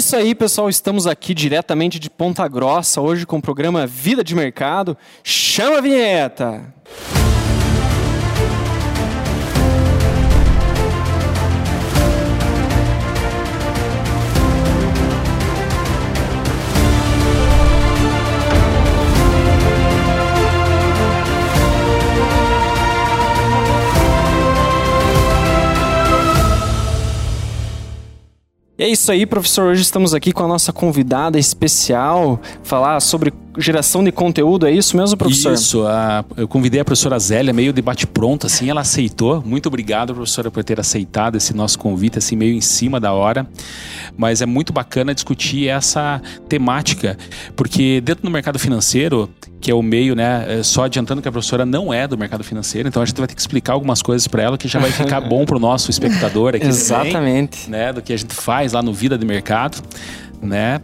isso aí, pessoal. Estamos aqui diretamente de Ponta Grossa, hoje com o programa Vida de Mercado. Chama a vinheta! E é isso aí, professor. Hoje estamos aqui com a nossa convidada especial, falar sobre geração de conteúdo, é isso mesmo, professor? Isso, a, eu convidei a professora Zélia, meio debate pronto, assim, ela aceitou. Muito obrigado, professora, por ter aceitado esse nosso convite, assim, meio em cima da hora. Mas é muito bacana discutir essa temática, porque dentro do mercado financeiro, que é o meio, né? É, só adiantando que a professora não é do mercado financeiro, então a gente vai ter que explicar algumas coisas para ela que já vai ficar bom para o nosso espectador aqui. Exatamente. Também, né? Do que a gente faz lá no Vida de Mercado, né?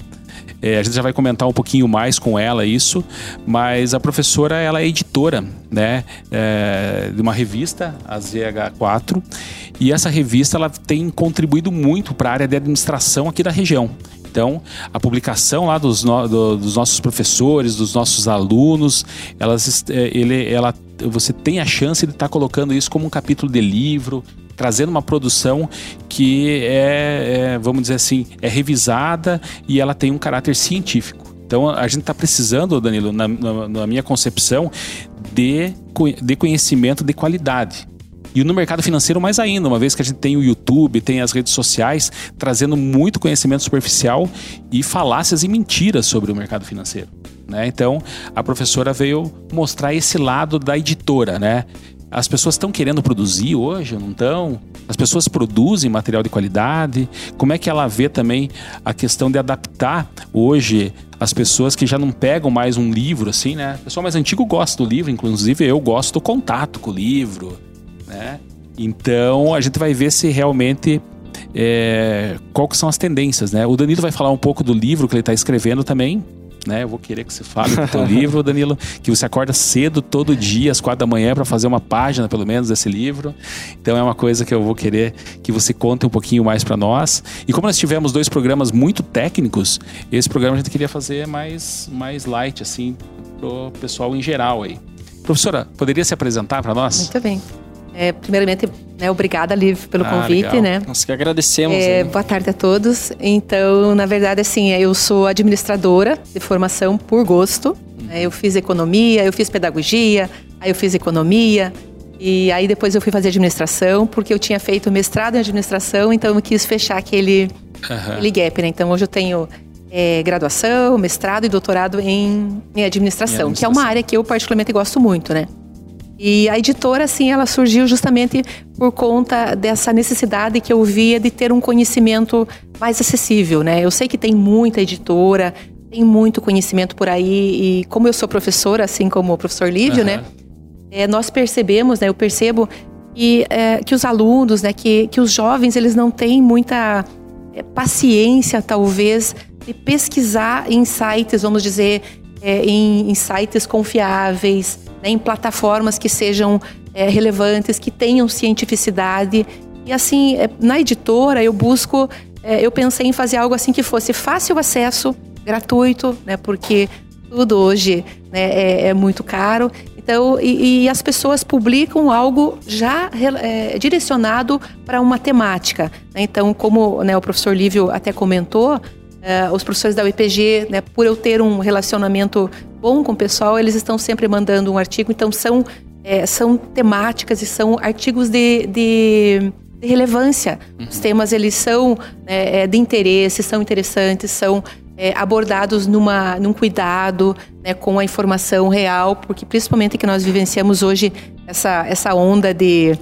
É, a gente já vai comentar um pouquinho mais com ela isso, mas a professora ela é editora, né, é, de uma revista, a ZH4, e essa revista ela tem contribuído muito para a área de administração aqui da região. Então, a publicação lá dos, no, do, dos nossos professores, dos nossos alunos, elas, é, ele, ela, você tem a chance de estar tá colocando isso como um capítulo de livro, trazendo uma produção que é, é, vamos dizer assim, é revisada e ela tem um caráter científico. Então a gente está precisando, Danilo, na, na, na minha concepção, de, de conhecimento de qualidade. E no mercado financeiro mais ainda, uma vez que a gente tem o YouTube, tem as redes sociais, trazendo muito conhecimento superficial e falácias e mentiras sobre o mercado financeiro. Né? Então, a professora veio mostrar esse lado da editora, né? As pessoas estão querendo produzir hoje, não estão? As pessoas produzem material de qualidade? Como é que ela vê também a questão de adaptar hoje as pessoas que já não pegam mais um livro assim, né? O pessoal mais antigo gosta do livro, inclusive eu gosto do contato com o livro, né? Então a gente vai ver se realmente é, qual que são as tendências, né? O Danilo vai falar um pouco do livro que ele está escrevendo também, né? Eu vou querer que você fale do teu livro, Danilo, que você acorda cedo todo dia, às quatro da manhã, para fazer uma página, pelo menos, desse livro. Então é uma coisa que eu vou querer que você conte um pouquinho mais para nós. E como nós tivemos dois programas muito técnicos, esse programa a gente queria fazer mais, mais light, assim, pro pessoal em geral aí. Professora, poderia se apresentar para nós? Muito bem. É, primeiramente, né, obrigada, Liv, pelo ah, convite, legal. né? Nós que agradecemos. É, boa tarde a todos. Então, na verdade, assim, eu sou administradora de formação por gosto. Né? Eu fiz economia, eu fiz pedagogia, aí eu fiz economia, e aí depois eu fui fazer administração, porque eu tinha feito mestrado em administração, então eu quis fechar aquele, uhum. aquele gap, né? Então hoje eu tenho é, graduação, mestrado e doutorado em, em administração, em administração, que é uma área que eu particularmente gosto muito, né? E a editora, assim, ela surgiu justamente por conta dessa necessidade que eu via de ter um conhecimento mais acessível, né? Eu sei que tem muita editora, tem muito conhecimento por aí, e como eu sou professora, assim como o professor Lívio, uhum. né? É, nós percebemos, né? Eu percebo que, é, que os alunos, né? Que, que os jovens, eles não têm muita é, paciência, talvez, de pesquisar em sites, vamos dizer, é, em, em sites confiáveis, né, em plataformas que sejam é, relevantes, que tenham cientificidade. E assim, é, na editora eu busco, é, eu pensei em fazer algo assim que fosse fácil acesso, gratuito, né, porque tudo hoje né, é, é, muito caro. Então, e, e, as pessoas publicam algo já é, direcionado para uma temática. Né? Então, como né, o professor Lívio até comentou, Uh, os professores da UEPG, né, por eu ter um relacionamento bom com o pessoal, eles estão sempre mandando um artigo. Então, são, é, são temáticas e são artigos de, de, de relevância. Uhum. Os temas, eles são né, de interesse, são interessantes, são é, abordados numa, num cuidado né, com a informação real, porque principalmente que nós vivenciamos hoje essa, essa onda de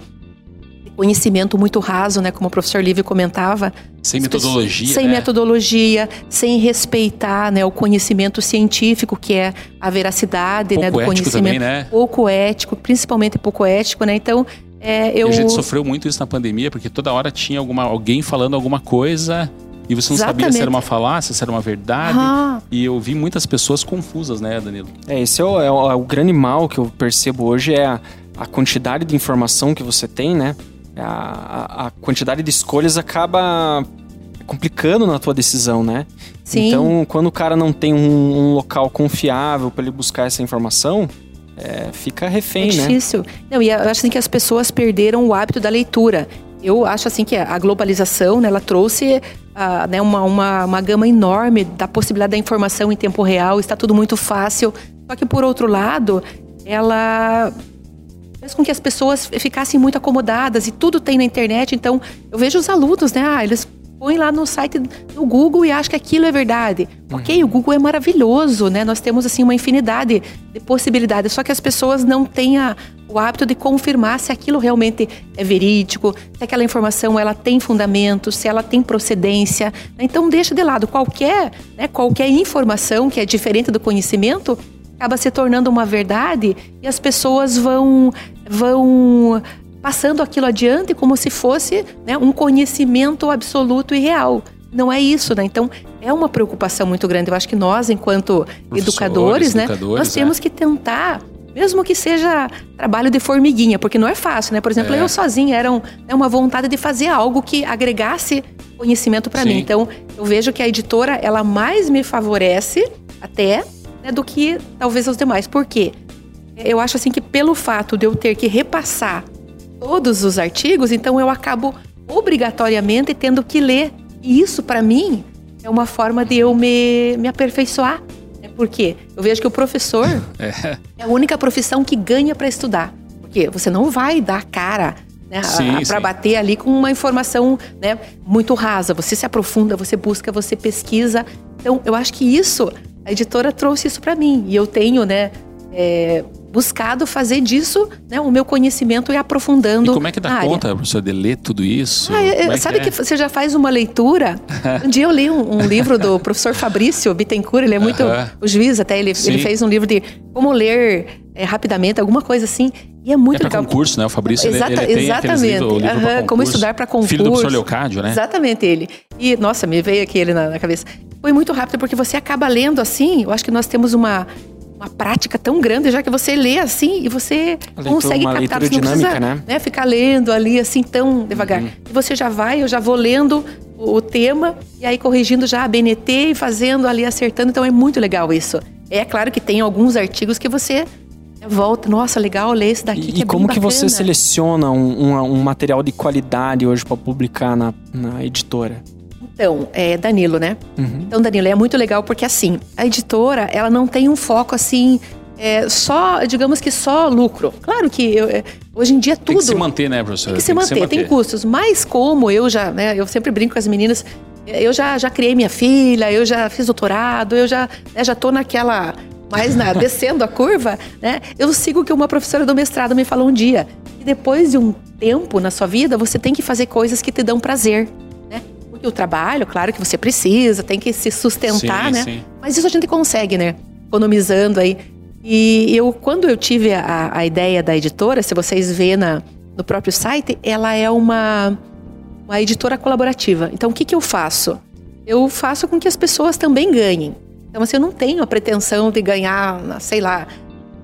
conhecimento muito raso, né, como o professor Lívio comentava. Sem metodologia. Sem né? metodologia, sem respeitar né, o conhecimento científico, que é a veracidade né, pouco né, do conhecimento. Também, né? Pouco ético, principalmente pouco ético, né? Então, é, eu... E a gente sofreu muito isso na pandemia, porque toda hora tinha alguma, alguém falando alguma coisa e você não Exatamente. sabia se era uma falácia, se era uma verdade. Ah. E eu vi muitas pessoas confusas, né, Danilo? É, esse é o, é o, é o grande mal que eu percebo hoje, é a, a quantidade de informação que você tem, né? A, a quantidade de escolhas acaba complicando na tua decisão, né? Sim. Então, quando o cara não tem um, um local confiável para ele buscar essa informação, é, fica refém, é né? difícil. Não, e eu acho assim que as pessoas perderam o hábito da leitura. Eu acho assim que a globalização, né, ela trouxe uh, né, uma, uma, uma gama enorme da possibilidade da informação em tempo real, está tudo muito fácil. Só que, por outro lado, ela fez com que as pessoas ficassem muito acomodadas e tudo tem na internet. Então, eu vejo os alunos, né? Ah, eles põem lá no site do Google e acham que aquilo é verdade. Uhum. Ok, o Google é maravilhoso, né? Nós temos assim uma infinidade de possibilidades, só que as pessoas não têm a, o hábito de confirmar se aquilo realmente é verídico, se aquela informação ela tem fundamento, se ela tem procedência. Então deixa de lado qualquer, né, qualquer informação que é diferente do conhecimento acaba se tornando uma verdade e as pessoas vão vão passando aquilo adiante como se fosse né, um conhecimento absoluto e real. Não é isso, né? Então é uma preocupação muito grande. Eu acho que nós, enquanto educadores, né, nós temos é. que tentar mesmo que seja trabalho de formiguinha, porque não é fácil, né? Por exemplo, é. eu sozinha era um, né, uma vontade de fazer algo que agregasse conhecimento para mim. Então, eu vejo que a editora ela mais me favorece até né, do que talvez os demais. Por quê? Eu acho assim que pelo fato de eu ter que repassar todos os artigos, então eu acabo obrigatoriamente tendo que ler. E isso para mim é uma forma de eu me, me aperfeiçoar. Né? Por quê? Eu vejo que o professor é, é a única profissão que ganha para estudar. Porque você não vai dar cara né, para bater ali com uma informação né, muito rasa. Você se aprofunda, você busca, você pesquisa. Então, eu acho que isso a editora trouxe isso para mim e eu tenho, né, é, buscado fazer disso né, o meu conhecimento e aprofundando. E como é que dá conta, professor, de ler tudo isso? Ah, é, é sabe que, é? que, você já faz uma leitura? um dia eu li um, um, livro do professor Fabrício Bittencourt, ele é muito. Uh -huh. O juiz até, ele, ele fez um livro de como ler é, rapidamente, alguma coisa assim. E é muito é legal. concurso, né? O Fabrício, Exata, ele, ele exatamente. livro, livro como estudar para concurso. Filho do professor Leocádio, né? Exatamente, ele. E, nossa, me veio aqui ele na, na cabeça. Foi muito rápido, porque você acaba lendo assim, eu acho que nós temos uma uma prática tão grande, já que você lê assim e você consegue captar. Você não dinâmica, precisa né? né? ficar lendo ali assim tão devagar. Uhum. Você já vai, eu já vou lendo o, o tema e aí corrigindo já a BNT e fazendo ali, acertando. Então é muito legal isso. É claro que tem alguns artigos que você volta, nossa, legal ler esse daqui. E, que é como que você seleciona um, um, um material de qualidade hoje para publicar na, na editora? Então, é Danilo, né? Uhum. Então, Danilo, é muito legal porque assim, a editora, ela não tem um foco assim, é, só, digamos que só lucro. Claro que eu, é, hoje em dia tudo. Tem que se manter, né, professor? Tem que, se, manter, se manter, tem custos. Mas como eu já, né, eu sempre brinco com as meninas, eu já, já criei minha filha, eu já fiz doutorado, eu já, né, já tô naquela. Mais na, descendo a curva, né? Eu sigo o que uma professora do mestrado me falou um dia. E depois de um tempo na sua vida, você tem que fazer coisas que te dão prazer o trabalho, claro que você precisa, tem que se sustentar, sim, né? Sim. Mas isso a gente consegue, né? Economizando aí. E eu, quando eu tive a, a ideia da editora, se vocês vê na, no próprio site, ela é uma, uma editora colaborativa. Então, o que, que eu faço? Eu faço com que as pessoas também ganhem. Então, assim, eu não tenho a pretensão de ganhar, sei lá,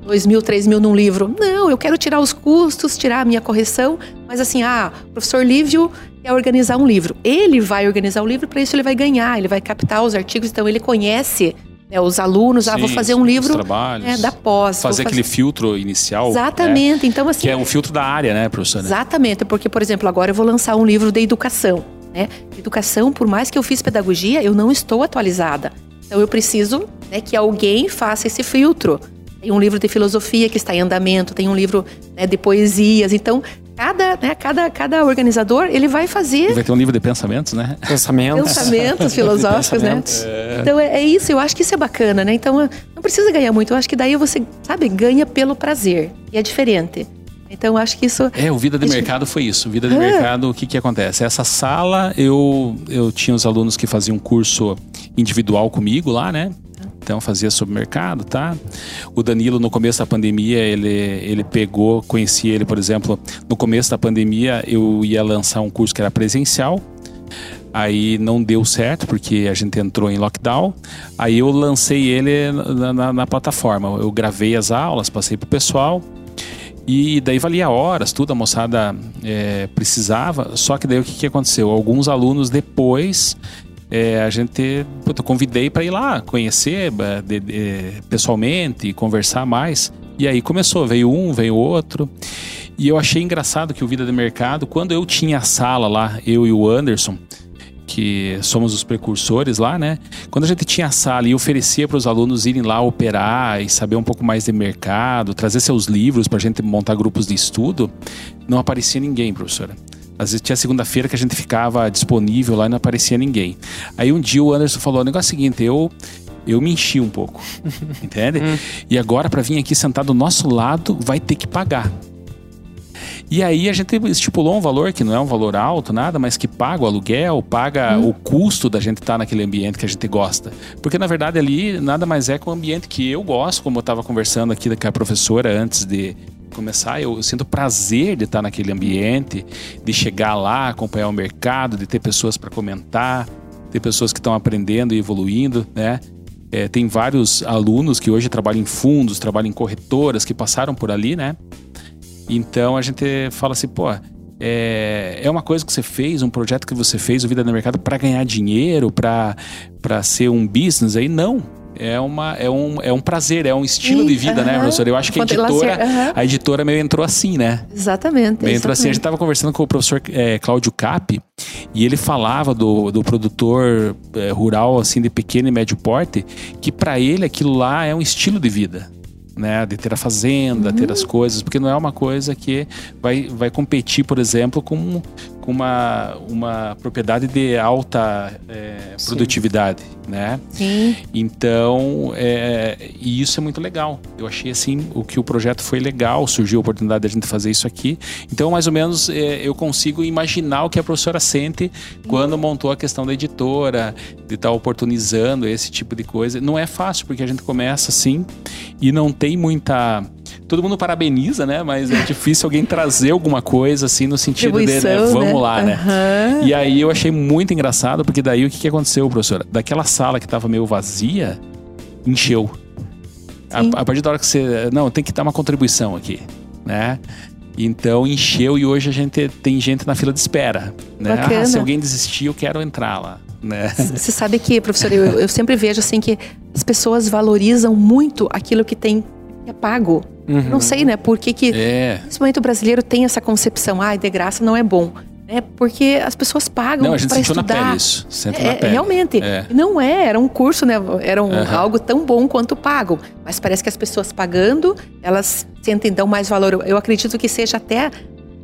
dois mil, três mil num livro. Não, eu quero tirar os custos, tirar a minha correção. Mas assim, ah, o professor Lívio quer organizar um livro. Ele vai organizar o livro, para isso ele vai ganhar, ele vai captar os artigos, então ele conhece né, os alunos, Sim, ah, vou fazer um livro né, da pós. Fazer aquele filtro inicial. Exatamente. Né, então, assim, que é um filtro da área, né, professora? Exatamente, porque, por exemplo, agora eu vou lançar um livro de educação. Né? Educação, por mais que eu fiz pedagogia, eu não estou atualizada. Então eu preciso né, que alguém faça esse filtro. Tem um livro de filosofia que está em andamento, tem um livro né, de poesias. Então, cada, né, cada, cada organizador, ele vai fazer... Vai ter um livro de pensamentos, né? Pensamentos. Pensamentos filosóficos, né? É. Então, é, é, isso. Eu acho que isso é bacana, né? Então, não precisa ganhar muito. Eu acho que daí você, sabe, ganha pelo prazer. E é diferente. Então, acho que isso... É, o Vida de é Mercado foi isso. Vida de ah. Mercado, o que que acontece? Essa sala, eu, eu tinha os alunos que faziam curso individual comigo lá, né? Então fazia sobre mercado, tá? O Danilo no começo da pandemia, ele, ele pegou, conheci ele, por exemplo, no começo da pandemia eu ia lançar um curso que era presencial. Aí não deu certo porque a gente entrou em lockdown. Aí eu lancei ele na, na, na plataforma. Eu gravei as aulas, passei pro pessoal E daí valia horas, tudo, a moçada é, precisava. Só que daí o que, que aconteceu? Alguns alunos depois é, a gente puta, convidei para ir lá conhecer de, de, pessoalmente, conversar mais. E aí começou, veio um, veio outro. E eu achei engraçado que o Vida de Mercado, quando eu tinha a sala lá, eu e o Anderson, que somos os precursores lá, né? Quando a gente tinha a sala e oferecia para os alunos irem lá operar e saber um pouco mais de mercado, trazer seus livros para a gente montar grupos de estudo, não aparecia ninguém, professora. Às vezes tinha segunda-feira que a gente ficava disponível lá e não aparecia ninguém. Aí um dia o Anderson falou: o negócio é o seguinte, eu. Eu me enchi um pouco, entende? Hum. E agora, para vir aqui sentar do nosso lado, vai ter que pagar. E aí a gente estipulou um valor que não é um valor alto, nada, mas que paga o aluguel, paga hum. o custo da gente estar tá naquele ambiente que a gente gosta. Porque na verdade ali nada mais é que um ambiente que eu gosto, como eu estava conversando aqui com a professora antes de, começar, eu, sinto prazer de estar naquele ambiente, de chegar lá, acompanhar o mercado, de ter pessoas para comentar, ter pessoas que estão aprendendo e evoluindo, né? É, tem vários alunos que hoje trabalham em fundos, trabalham em corretoras, que passaram por ali, né? Então a gente fala assim, pô, é, é uma coisa que você fez, um projeto que você fez, o Vida no Mercado, para ganhar dinheiro, para ser um business aí? Não é, uma, é, um, é um prazer, é um estilo de vida, uh -huh. né, professor? Eu acho que a editora, uh -huh. a editora meio entrou assim, né? Exatamente. Meio entrou assim. A gente estava conversando com o professor é, Cláudio Cap e ele falava do, do produtor é, rural, assim, de pequeno e médio porte, que para ele aquilo lá é um estilo de vida né? De ter a fazenda, uhum. ter as coisas, porque não é uma coisa que vai, vai competir, por exemplo, com, com uma, uma propriedade de alta é, produtividade, né? Sim. Então, é, e isso é muito legal. Eu achei assim, o que o projeto foi legal, surgiu a oportunidade de a gente fazer isso aqui. Então, mais ou menos, é, eu consigo imaginar o que a professora sente quando montou a questão da editora, de estar tá oportunizando esse tipo de coisa. Não é fácil, porque a gente começa assim e não tem muita todo mundo parabeniza, né? Mas é difícil alguém trazer alguma coisa assim no sentido de, né? vamos né? lá, né? Uhum. E aí eu achei muito engraçado, porque daí o que, que aconteceu, professora? Daquela sala que estava meio vazia, encheu. A, a, partir da hora que você. Não, tem que dar uma contribuição aqui, né? Então encheu e hoje a gente tem gente na fila de espera. Né? Ah, se alguém desistir, eu quero entrar lá. Né? Você sabe que, professor, eu, eu sempre vejo assim que as pessoas valorizam muito aquilo que tem é pago. Uhum. Não sei, né? Por que, que é. principalmente o brasileiro tem essa concepção, ah, de graça não é bom. É porque as pessoas pagam para estudar. Na pele isso. Senta é, na pele. Realmente. É. Não é, era um curso, né? Era um, uhum. algo tão bom quanto pago. Mas parece que as pessoas pagando, elas sentem dão mais valor. Eu acredito que seja até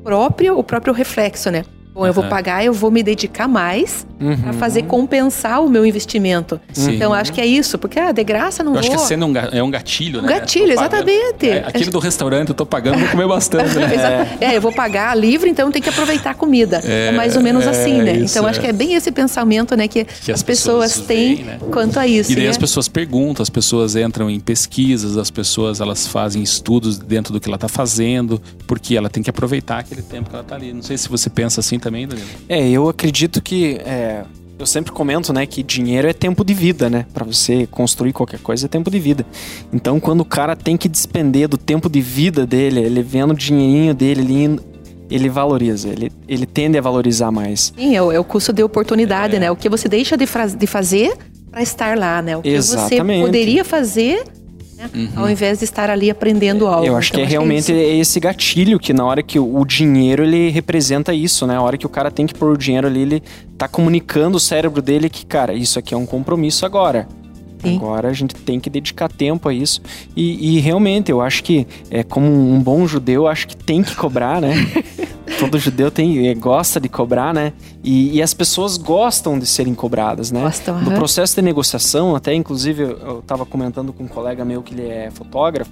próprio, o próprio reflexo, né? Bom, eu vou pagar, eu vou me dedicar mais uhum. para fazer compensar o meu investimento. Sim. Então, acho que é isso, porque ah, de graça não eu vou. acho que a cena é um gatilho, né? Um gatilho, exatamente. É, aquele do restaurante, eu tô pagando, vou comer bastante, né? é. é, eu vou pagar livre, então tem que aproveitar a comida. É, é mais ou menos assim, né? Isso, então, acho que é bem esse pensamento, né, que, que as, as, pessoas, pessoas têm né? quanto a isso. E daí né? as pessoas perguntam, as pessoas entram em pesquisas, as pessoas elas fazem estudos dentro do que ela está fazendo, porque ela tem que aproveitar aquele tempo que ela está ali. Não sei se você pensa assim também, Danilo. É, eu acredito que. É, eu sempre comento, né, que dinheiro é tempo de vida, né? Para você construir qualquer coisa é tempo de vida. Então, quando o cara tem que despender do tempo de vida dele, ele vendo o dinheirinho dele ali, ele valoriza, ele, ele tende a valorizar mais. Sim, é o, é o custo de oportunidade, é. né? O que você deixa de, de fazer para estar lá, né? O que Exatamente. você poderia fazer né? Uhum. Ao invés de estar ali aprendendo algo. Eu acho então, que é acho realmente que é esse gatilho que na hora que o, dinheiro ele representa isso, né? A hora que o cara tem que pôr o dinheiro ali, ele tá comunicando o cérebro dele que, cara, isso aqui é um compromisso agora. Sim. Agora a gente tem que dedicar tempo a isso. E, e, realmente, eu acho que, é, como um bom judeu, acho que tem que cobrar, né? Todo judeu tem, é, gosta de cobrar, né? E, e, as pessoas gostam de serem cobradas, né? Gostam, No processo de negociação, até inclusive eu estava comentando com um colega meu que ele é fotógrafo,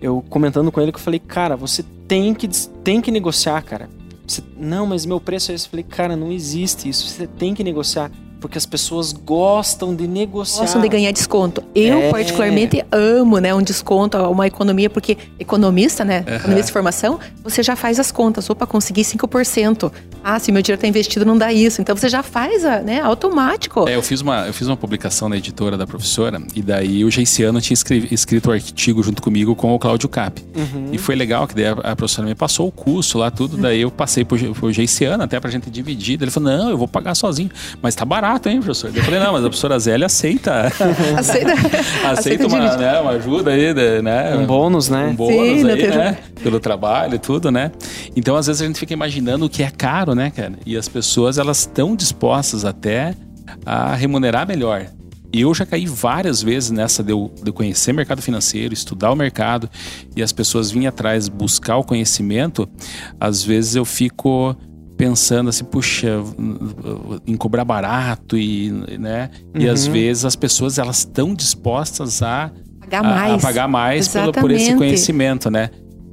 eu comentando com ele que eu falei, cara, você tem que, tem que negociar, cara. Você, não, mas meu preço é esse. Eu falei, cara, não existe isso. Você tem que negociar. Porque as pessoas gostam de negociar. Gostam de ganhar desconto. Eu, É. particularmente, amo né, um desconto, uma economia, porque economista, né? Economista de formação, você já faz as contas. Opa, consegui 5%. Ah, se meu dinheiro está investido, não dá isso. Então você já faz, a, né? Automático. É, eu fiz, uma, eu fiz uma publicação na editora da professora e daí o Geiciano tinha escrevi- escrito o artigo junto comigo com o Cláudio Cap. Uhum. E foi legal que daí a, a professora me passou o curso lá, tudo. Daí eu passei pro, pro Geiciano até pra gente dividir. Daí ele falou, não, eu vou pagar sozinho. Mas tá barato, hein, professor? Eu falei, não, mas a professora Zélia aceita. Aceita, aceita uma, né, uma ajuda aí, né? Um bônus, né? Um bônus Sim, aí, né? Pelo trabalho e tudo, né? Então, às vezes, a gente fica imaginando o que é caro, né, cara? E as pessoas, elas estão dispostas até a remunerar melhor. E eu já caí várias vezes nessa de eu, de eu conhecer mercado financeiro, estudar o mercado e as pessoas virem atrás buscar o conhecimento. Às vezes eu fico pensando assim, puxa, em cobrar barato e, né? E às vezes as pessoas elas estão dispostas a Pagar a- mais. A, pagar mais pelo, por esse conhecimento, né?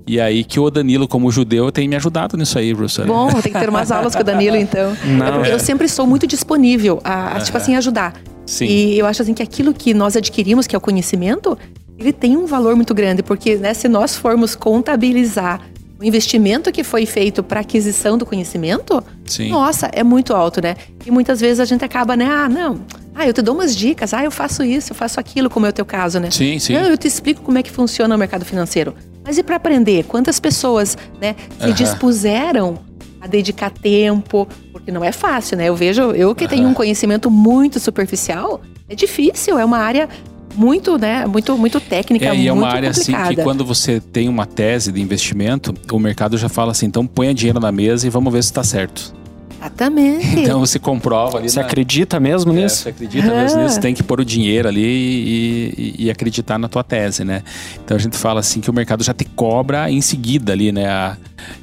E aí que o Danilo, como judeu, tem me ajudado nisso aí, professor. Bom, tem que ter umas aulas com o Danilo, então. Não, eu, eu é. sempre estou muito disponível a, a, tipo assim, ajudar. Sim. E eu acho assim que aquilo que nós adquirimos, que é o conhecimento, ele tem um valor muito grande, porque né, se nós formos contabilizar o investimento que foi feito para aquisição do conhecimento, Sim. nossa, é muito alto, né? E muitas vezes a gente acaba, né? Ah, não. Ah, eu te dou umas dicas. Ah, eu faço isso, eu faço aquilo, como é o teu caso, né? Sim, sim. Não, eu te explico como é que funciona o mercado financeiro. Mas e para aprender? Quantas pessoas, né, se dispuseram a dedicar tempo? Porque não é fácil, né? Eu vejo, eu que tenho um conhecimento muito superficial, é difícil, é uma área muito, né, muito, muito técnica, É, muito e é uma área assim complicada. que quando você tem uma tese de investimento, o mercado já fala assim, então ponha dinheiro na mesa e vamos ver se está certo. Exatamente. Então você comprova ali. Você na- acredita mesmo É, nisso? Você acredita mesmo Ah. nisso? Tem que pôr o dinheiro ali e, e- e acreditar na tua tese, né? Então a gente fala assim que o mercado já te cobra em seguida ali, né? A-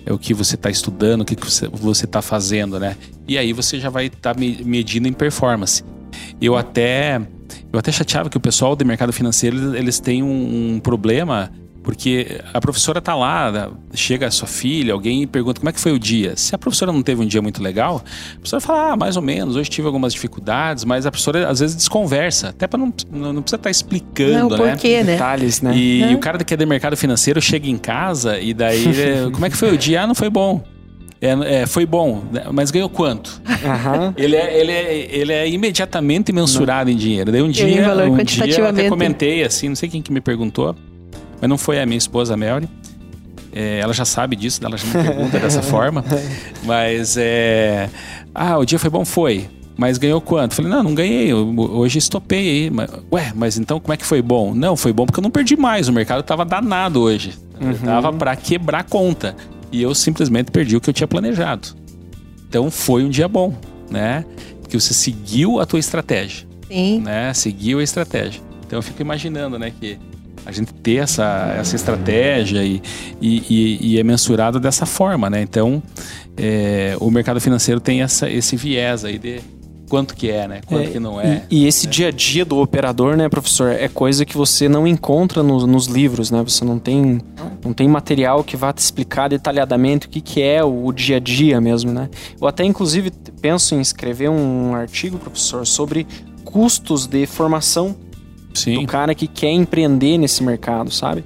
é o que você está estudando, o que que você está fazendo, né? E aí você já vai estar medindo em performance. Eu até eu até chateava que o pessoal do mercado financeiro eles- têm um, um problema porque a professora tá lá, chega a sua filha, alguém pergunta como é que foi o dia. Se a professora não teve um dia muito legal, a professora fala, ah, mais ou menos, hoje tive algumas dificuldades, mas a professora às vezes desconversa, até para não, não, não precisa estar explicando, Não, né? por quê, né? Detalhes, né? E, Né? o cara que é de mercado financeiro chega em casa e daí, como é que foi o dia? Ah, não foi bom. É, é, foi bom, né? mas ganhou quanto? Aham. Ele é, ele é, ele é imediatamente mensurado em dinheiro. Daí um dia, valor um dia eu até comentei assim, não sei quem que me perguntou, mas não foi a minha esposa, a Melry. É, ela já sabe disso, ela já me pergunta dessa forma. Mas é. Ah, o dia foi bom? Foi. Mas ganhou quanto? Falei, não, não ganhei. Hoje estopei aí. Mas, ué, mas então como é que foi bom? Não, foi bom porque eu não perdi mais. O mercado tava danado hoje. Tava para quebrar a conta. E eu simplesmente perdi o que eu tinha planejado. Então foi um dia bom, né? Porque você seguiu a tua estratégia Sim. né? Seguiu a estratégia. Então eu fico imaginando, né, que a gente ter essa, essa estratégia e, e, e- é mensurado dessa forma, né? Então é, o mercado financeiro tem essa, esse viés aí de quanto que é, né? Quanto É, que não é. E, e esse dia a dia do operador, né, professor, é coisa que você não encontra no- nos livros, né? Você não tem, não tem material que vá te explicar detalhadamente o que, que é o, o dia a dia mesmo, né? Eu até, inclusive, penso em escrever um artigo, professor, sobre custos de formação Sim. do cara que quer empreender nesse mercado, sabe?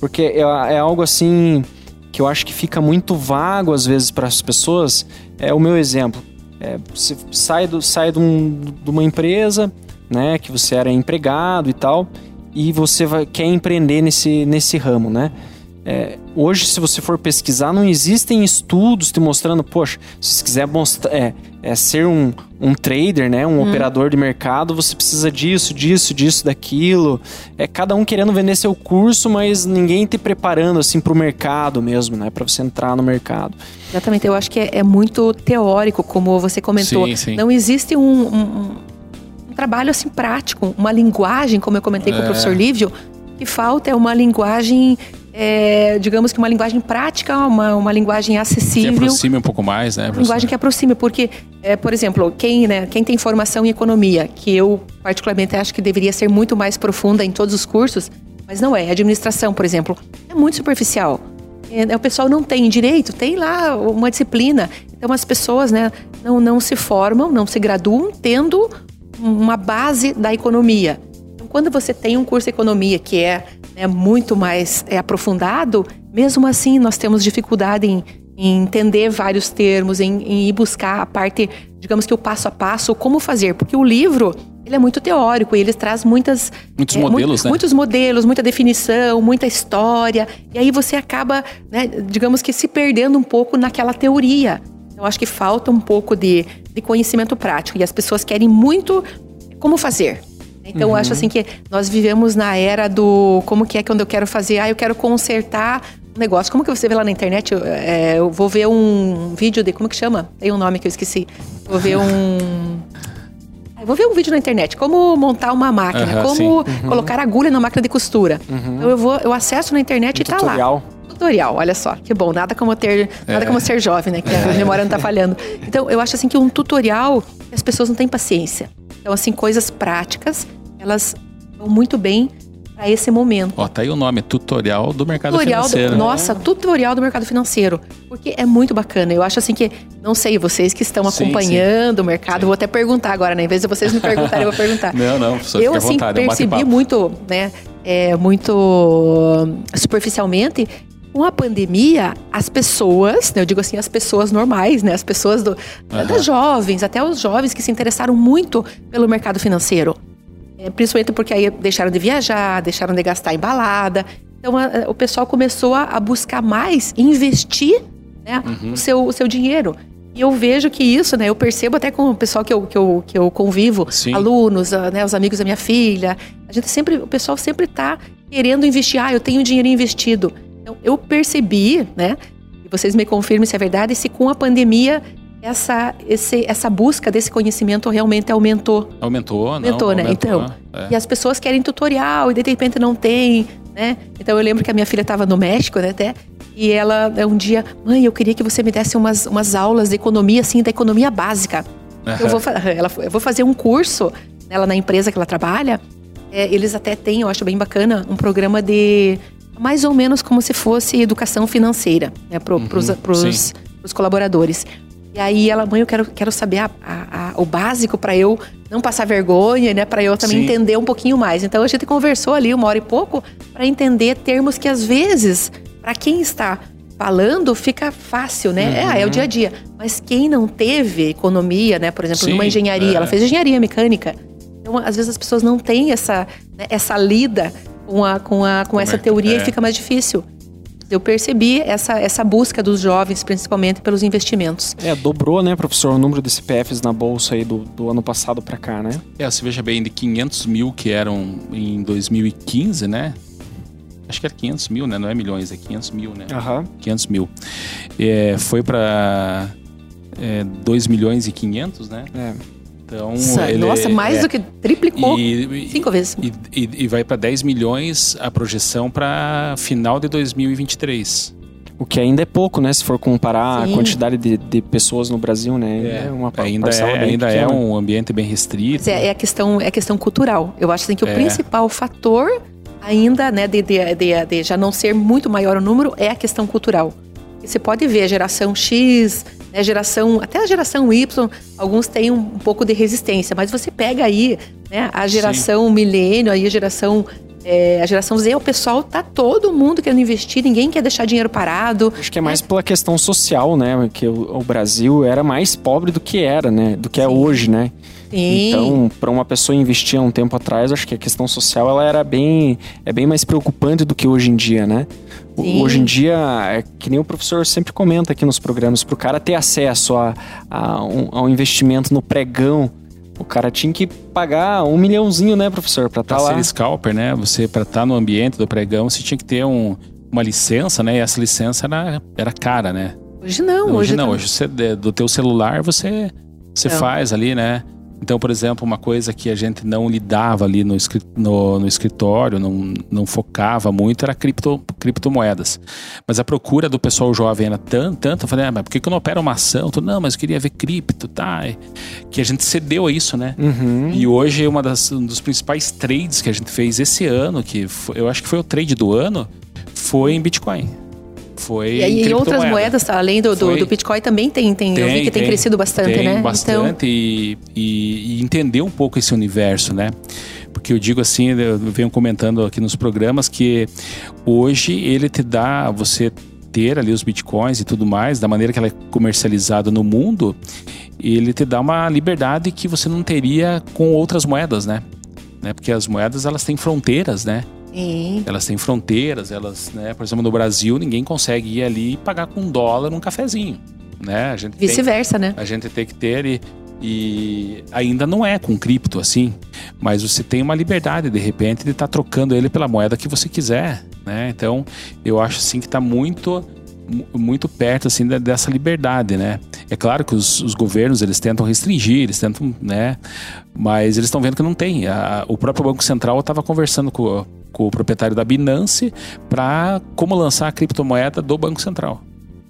Porque é, é algo assim que eu acho que fica muito vago às vezes para as pessoas. É o meu exemplo. É, você sai, do, sai de, um- de uma empresa, né, que você era empregado e tal, e você vai, quer empreender nesse, nesse ramo, né? É, hoje, se você for pesquisar, não existem estudos te mostrando, poxa, se você quiser mostrar, é, é ser um, um trader, né, um operador de mercado, você precisa disso, disso, disso, daquilo. É cada um querendo vender seu curso, mas ninguém te preparando assim para o mercado mesmo, né, para você entrar no mercado. Exatamente, eu acho que é, é muito teórico, como você comentou. Sim, sim. Não existe um, um- um trabalho assim prático, uma linguagem, como eu comentei com o É. professor Lívio, que falta é uma linguagem, é, digamos que uma linguagem prática, uma, uma linguagem Que acessível. aproxime um pouco mais, né? Uma linguagem que aproxime, porque, é, por exemplo, quem, né, quem tem formação em economia, que eu particularmente acho que deveria ser muito mais profunda em todos os cursos, mas não é. Administração, por exemplo, é muito superficial. É, o pessoal não tem direito, tem lá uma disciplina. Então as pessoas né, não, não se formam, não se graduam tendo uma base da economia. Quando você tem um curso de economia que é né, muito mais é, aprofundado, mesmo assim nós temos dificuldade em, em entender vários termos, em, em, ir buscar a parte, digamos que o passo a passo, como fazer, porque o livro ele é muito teórico e ele traz muitas muitos é, modelos, muito, né? Muitos modelos, muita definição, muita história, e aí você acaba, né, digamos que se perdendo um pouco naquela teoria. Eu acho que falta um pouco de, de conhecimento prático e as pessoas querem muito como fazer. Então, uhum. eu acho assim que nós vivemos na era do como que é quando eu quero fazer, ah, eu quero consertar um negócio. Como que você vê lá na internet? Eu, é, eu vou ver um vídeo de. Como que chama? Tem um nome que eu esqueci. Vou ver um. Eu vou ver um vídeo na internet, como montar uma máquina, uhum, como uhum. colocar agulha na máquina de costura. Uhum. Então eu vou, eu acesso na internet um e tá tutorial. lá tutorial, olha só, que bom, nada como ter, nada é. como ser jovem, né, que a memória não tá falhando. Então, eu acho assim que um tutorial, as pessoas não têm paciência. Então, assim, coisas práticas, elas vão muito bem para esse momento. Ó, tá aí o nome, tutorial do mercado tutorial financeiro. Do, nossa, tutorial do mercado financeiro. Porque é muito bacana. Eu acho assim que, não sei, vocês que estão acompanhando sim, o mercado, sim. vou até perguntar agora, né? Em vez de vocês me perguntarem, eu vou perguntar. Não, não, Eu, assim, vontade, percebi é um muito, né, é, muito superficialmente com a pandemia, as pessoas, né, eu digo assim, as pessoas normais, né, as pessoas do, uhum. das jovens, até os jovens que se interessaram muito pelo mercado financeiro. É, principalmente porque aí deixaram de viajar, deixaram de gastar em balada. Então a, a, o pessoal começou a, a buscar mais investir né, uhum. o, seu, o seu dinheiro. E eu vejo que isso, né? Eu percebo até com o pessoal que eu, que eu, que eu convivo, Sim. alunos, ah, né, os amigos da minha filha. A gente sempre, o pessoal sempre está querendo investir. Ah, eu tenho dinheiro investido. Então, eu percebi, né? E vocês me confirmem se é verdade, se com a pandemia essa, esse, essa busca desse conhecimento realmente aumentou. Aumentou, Aumentou, não, né? Aumentou, então, é. e as pessoas querem tutorial e de repente não tem, né? Então eu lembro que a minha filha estava no México, né, até, e ela um dia, mãe, eu queria que você me desse umas, umas aulas de economia, assim, da economia básica. Eu, vou, ela, eu vou fazer um curso, ela na empresa que ela trabalha, é, eles até têm, eu acho bem bacana, um programa de mais ou menos como se fosse educação financeira né, para uhum, os colaboradores. E aí ela, mãe, eu quero, quero saber a, a, a, o básico para eu não passar vergonha, né? Para eu também Sim. entender um pouquinho mais. Então a gente conversou ali uma hora e pouco para entender termos que às vezes, para quem está falando, fica fácil, né? Uhum. É, ah, é o dia a dia. Mas quem não teve economia, né? Por exemplo, Sim, numa engenharia, é. ela fez engenharia mecânica. Então, às vezes as pessoas não têm essa, né, essa lida com, a, com, a, com essa é teoria é? e fica mais difícil. Eu percebi essa, essa busca dos jovens, principalmente pelos investimentos. É, dobrou, né, professor, o número de CPFs na bolsa aí do, do ano passado para cá, né? É, você veja bem, de 500 mil que eram em 2015, né? Acho que era 500 mil, né? Não é milhões, é 500 mil, né? Aham. Uhum. 500 mil. É, foi para é, 2 milhões e 500, né? É. Então, Nossa, mais é, do que triplicou e, cinco vezes. E, e, e vai para 10 milhões a projeção para final de 2023. O que ainda é pouco, né? Se for comparar Sim. a quantidade de, de, pessoas no Brasil, né? É, é uma ainda é, ainda é um ambiente bem restrito. É, é, a questão, é a questão cultural. Eu acho assim, que o é. principal fator ainda, né, de, de, de, de já não ser muito maior o número, é a questão cultural. Você pode ver a geração X, né, geração, até a geração Y, alguns têm um, um pouco de resistência, mas você pega aí né, a geração Sim. milênio, aí a geração é, a geração Z, o pessoal tá todo mundo querendo investir, ninguém quer deixar dinheiro parado. Acho que é mais é. pela questão social, né? Que o, o, Brasil era mais pobre do que era, né? Do que é Sim. é hoje, né? Sim. Então, para uma pessoa investir há um tempo atrás, acho que a questão social ela era bem, é bem mais preocupante do que hoje em dia, né? Sim. Hoje em dia, é que nem o professor sempre comenta aqui nos programas, para o cara ter acesso a, a, um, a um investimento no pregão, o cara tinha que pagar um milhãozinho, né, professor, para estar tá lá. ser scalper, né? Você para estar tá no ambiente do pregão, você tinha que ter um, uma licença, né? E essa licença era, era cara, né? Hoje não, hoje, hoje não. Tá... Hoje você, do teu celular você você faz ali, né? Então, por exemplo, uma coisa que a gente não lidava ali no, no, no escritório, não, não focava muito, era cripto, criptomoedas. Mas a procura do pessoal jovem era tanto, tanto, eu falei, ah, mas por que, que eu não opero uma ação? Eu, não, mas eu queria ver cripto, tá? Que a gente cedeu a isso, né? Uhum. E hoje, uma das, um dos principais trades que a gente fez esse ano, que foi, eu acho que foi o trade do ano, foi em Bitcoin. Foi E, e outras moedas, tá? além do, do, Foi. do Bitcoin, também tem, tem, eu vi que tem, crescido bastante, tem né? bastante e, e, e entender um pouco esse universo, né? Porque eu digo assim, eu venho comentando aqui nos programas que hoje ele te dá, você ter ali os bitcoins e tudo mais, da maneira que ela é comercializada no mundo, ele te dá uma liberdade que você não teria com outras moedas, né? né? Porque as moedas elas têm fronteiras, né? Sim. Elas têm fronteiras, elas, né? Por exemplo, no Brasil ninguém consegue ir ali e pagar com um dólar um cafezinho, né? A gente tem- Vice-versa, né? a gente tem que ter e, e ainda não é com cripto assim, mas você tem uma liberdade de repente de estar trocando ele pela moeda que você quiser, né? Então eu acho assim que está muito mu- muito perto assim dessa liberdade, né? É claro que os, os governos eles tentam restringir, eles tentam, né? Mas eles estão vendo que não tem. A- o próprio Banco Central estava conversando com, com o proprietário da Binance para como lançar a criptomoeda do Banco Central.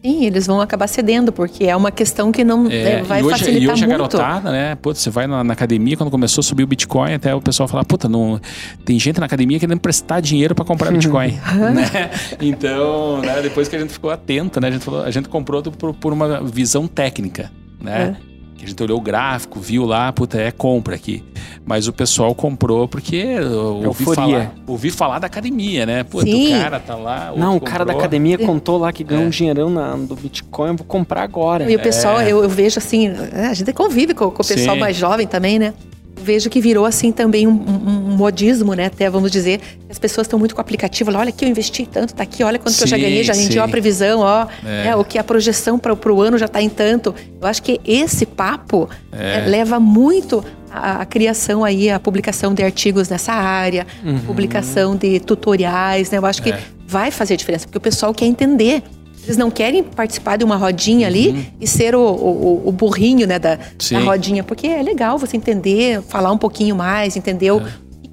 Sim, eles vão acabar cedendo, porque é uma questão que não É, é, vai e hoje, facilitar e hoje a garotada, né? Putz, você vai na, na academia, quando começou a subir o Bitcoin, até o pessoal fala, puta, não, tem gente na academia querendo prestar dinheiro para comprar Bitcoin. né? Então, né, depois que a gente ficou atento, né? A gente, falou, a gente comprou por, por uma visão técnica, né? É. Que a gente olhou o gráfico, viu lá, puta, é compra aqui. Mas o pessoal comprou porque eu ouvi Euforia. falar, ouvi falar da academia, né? Puta, Sim. o cara tá lá. Não, o cara da academia contou lá que ganhou É. um dinheirão na, do Bitcoin, eu vou comprar agora. E o pessoal, É. eu, eu vejo assim, é, a gente convive com, com o pessoal Sim. mais jovem também, né? Vejo que virou assim também um, um- um modismo, né? Até vamos dizer, as pessoas estão muito com o aplicativo lá, olha aqui eu investi tanto, tá aqui, olha quanto que eu já Sim, ganhei, já rendi sim. ó, a previsão, ó, É. né, o que a projeção para o ano já tá em tanto. Eu acho que esse papo É. é, leva muito a, a criação aí, a publicação de artigos nessa área, publicação de tutoriais, né? Eu acho que Uhum. É. vai fazer diferença, porque o pessoal quer entender. Eles não querem participar de uma rodinha ali e ser o, o, o burrinho né, da, Uhum. Da rodinha, porque é legal você entender, falar um pouquinho mais, entender o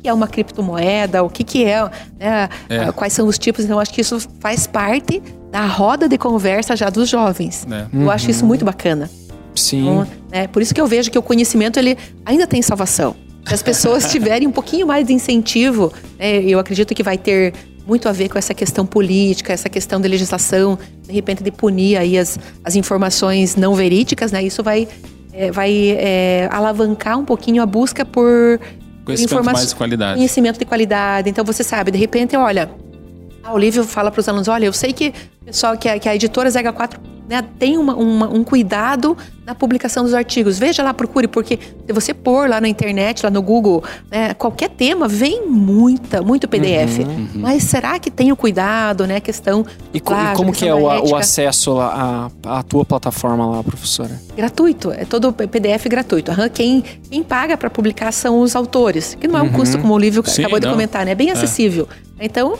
que é uma criptomoeda, o que, que é, né, É. ah, quais são os tipos. Então, acho que isso faz parte da roda de conversa já dos jovens. É. Eu acho isso muito bacana. Sim. Então, né, por isso que eu vejo que o conhecimento ele ainda tem salvação. Se as pessoas tiverem um pouquinho mais de incentivo, né, eu acredito que vai ter muito a ver com essa questão política, essa questão de legislação, de repente de punir aí as, as informações não verídicas, né? Isso vai, é, vai é, alavancar um pouquinho a busca por Conhecimento mais de qualidade. conhecimento de qualidade. Então você sabe, de repente, olha, ah, o Lívio fala para os alunos, olha, eu sei que o pessoal que a, que a editora Zega 4 né, tem uma- uma- um cuidado na publicação dos artigos. Veja lá, procure, porque se você pôr lá na internet, lá no Google, né, qualquer tema, vem muita, muito PDF. Mas será que tem o cuidado, né? A questão Uhum, E, co- e plágio, como que é o, o acesso lá à, à tua plataforma lá, professora? Gratuito, é todo PDF gratuito. Aham, Quem, quem paga para publicar são os autores, que não é um custo como o livro Sim, acabou de não. comentar, né? É bem acessível. Então,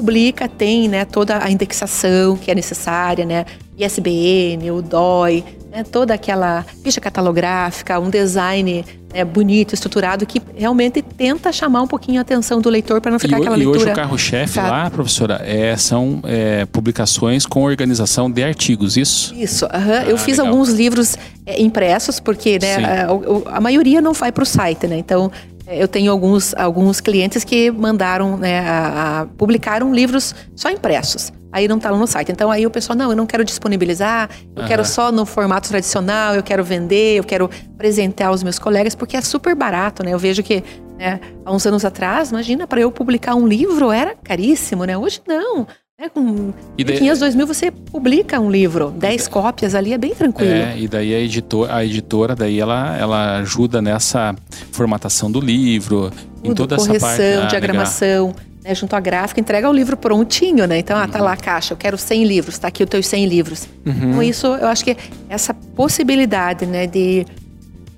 publica, tem né, toda a indexação que é necessária, né? ISBN, o DOI, né, toda aquela ficha catalográfica, um design né, bonito, estruturado, que realmente tenta chamar um pouquinho a atenção do leitor para não E, ficar ho- aquela e hoje leitura. o carro-chefe lá, professora, é, são é, publicações com organização de artigos, isso? Isso, aham. eu Ah, fiz legal. alguns livros é, impressos, porque né, a, o- a maioria não vai para o site, né? Então, é, eu tenho alguns, alguns clientes que mandaram, né, a, a- publicaram livros só impressos. Aí não estavam no site. Então aí o pessoal, não, eu não quero disponibilizar, eu Aham. quero só no formato tradicional, eu quero vender, eu quero apresentar aos meus colegas, porque é super barato, né? Eu vejo que né, há uns anos atrás, imagina, para eu publicar um livro era caríssimo, né? Hoje não. Né? Com E daí- 500, 2 mil você publica um livro, 10 cópias ali, é bem tranquilo. É, e daí a editora, a editora daí ela, ela ajuda nessa formatação do livro, em Tudo, toda essa correção, parte. Ah, legal. diagramação, né, junto à gráfica, entrega o livro prontinho, né? Então, ah, tá lá a caixa, eu quero 100 livros, tá aqui os teus 100 livros. Então, isso, eu acho que essa possibilidade, né, de,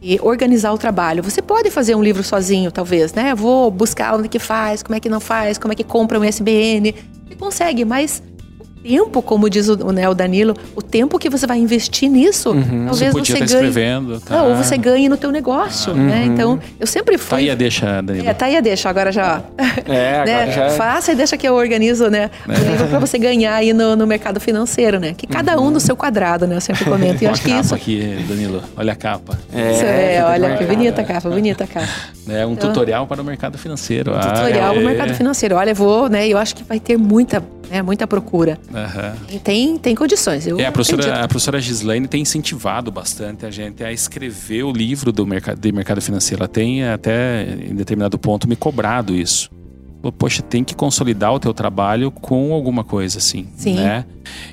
de organizar o trabalho. Você pode fazer um livro sozinho, talvez, né? Vou buscar onde que faz, como é que não faz, como é que compra um ISBN. Você consegue, mas tempo, como diz o, né, o Danilo, o tempo que você vai investir nisso, Você talvez você, estar ganhe. Tá? Não, ou você ganhe no teu negócio, né? Então, eu sempre fui... Tá aí a deixa, Danilo. É, tá aí a deixa, agora já. É, agora né? já é. Faça e deixa que eu organizo, né, o livro para você ganhar aí no, no mercado financeiro, né? Que cada um no seu quadrado, né? Eu sempre comento. E eu acho que isso. aqui, Danilo. Olha a capa. isso é, tudo olha que bonita a capa, bonita a capa. É um tutorial para o mercado financeiro. Ah, Tutorial é. no mercado financeiro. Olha, eu vou, né? Eu acho que vai ter muita né? Muita procura. Uhum. E tem, tem condições. Eu é, a professora, acredito. a professora Gislaine tem incentivado bastante a gente a escrever o livro do mercado, de mercado financeiro. Ela tem até, em determinado ponto, me cobrado isso. Poxa, tem que consolidar o teu trabalho com alguma coisa assim, Sim. né?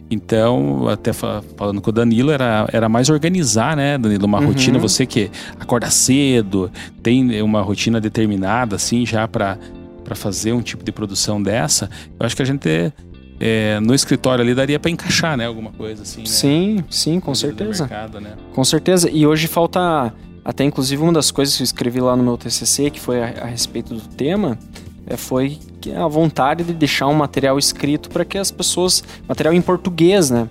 Então, até fa- falando com o Danilo, era, era mais organizar, né, Danilo? Uma Uhum. rotina, você que acorda cedo, tem uma rotina determinada, assim, já para para fazer um tipo de produção dessa, eu acho que a gente é, no escritório ali daria para encaixar, né, alguma coisa assim. né? Sim, sim, com certeza. mercado, né? Com certeza. E hoje falta. Até inclusive uma das coisas que eu escrevi lá no meu TCC, que foi a, a respeito do tema, é, foi a vontade de deixar um material escrito para que as pessoas. Material em português, né?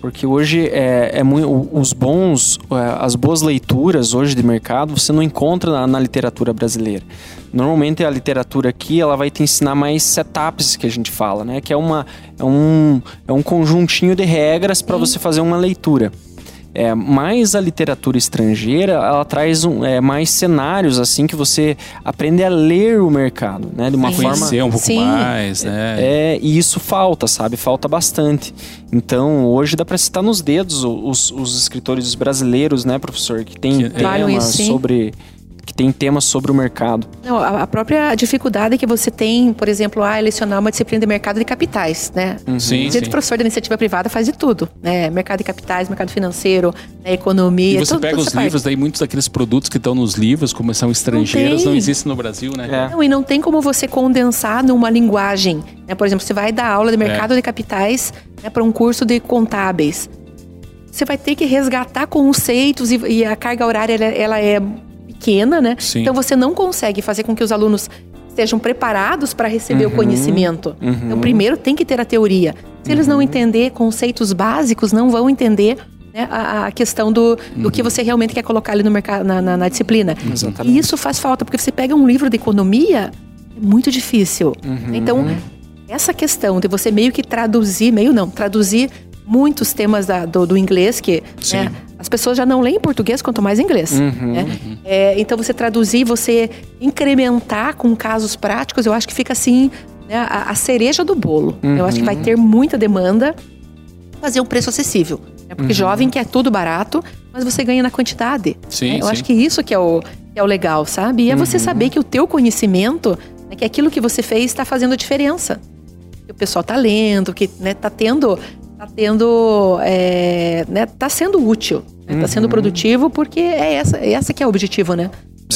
Porque hoje é, é muito, os bons, é, as boas leituras hoje de mercado você não encontra na, na literatura brasileira. Normalmente a literatura aqui ela vai te ensinar mais setups que a gente fala, né? Que é, uma, é, um, é um conjuntinho de regras para você fazer uma leitura. É, mas a literatura estrangeira, ela traz um, é, mais cenários, assim, que você aprende a ler o mercado, né? De uma Sim. forma... Conhecer um pouco Sim. mais, né? É, e isso falta, sabe? Falta bastante. Então, hoje dá para citar nos dedos os, os escritores brasileiros, né, professor? Que tem Que- Trabalham temas sobre... Que tem temas sobre o mercado. Não, a, própria dificuldade que você tem, por exemplo, a lecionar uma disciplina de mercado de capitais, né? Sim, Gente, sim. professor da iniciativa privada faz de tudo, né? Mercado de capitais, mercado financeiro, né? economia. E você tudo- pega tudo os essa parte. livros, daí muitos daqueles produtos que estão nos livros, como são estrangeiros, não, tem. existem no Brasil, né? É. Não, e não tem como você condensar numa linguagem. Né? Por exemplo, você vai dar aula de mercado de capitais né, para um curso de contábeis. Você vai ter que resgatar conceitos e, e a carga horária ela, ela é pequena, né? Sim. Então você não consegue fazer com que os alunos estejam preparados para receber o conhecimento. Então primeiro tem que ter a teoria. Se eles não entender conceitos básicos, não vão entender né, a, a questão do, do que você realmente quer colocar ali no mercado, na, na- na disciplina. Exatamente. E isso faz falta, porque você pega um livro de economia, é muito difícil. Então, essa questão de você meio que traduzir, meio não, traduzir muitos temas da- do, do inglês, que né, as pessoas já não leem português, quanto mais inglês. né? É, então, você traduzir, você incrementar com casos práticos, eu acho que fica assim, né, a, a cereja do bolo. Eu acho que vai ter muita demanda fazer um preço acessível. né? Porque jovem quer tudo barato, mas você ganha na quantidade. Sim, né? Eu sim. acho que isso que é o, que é o legal, sabe? E é você saber que o teu conhecimento, né, que aquilo que você fez está fazendo diferença. Que o pessoal tá lendo, que né, tá tendo, tá tendo, é, né, tá sendo útil, né, tá sendo produtivo, porque é essa, é essa que é o objetivo, né?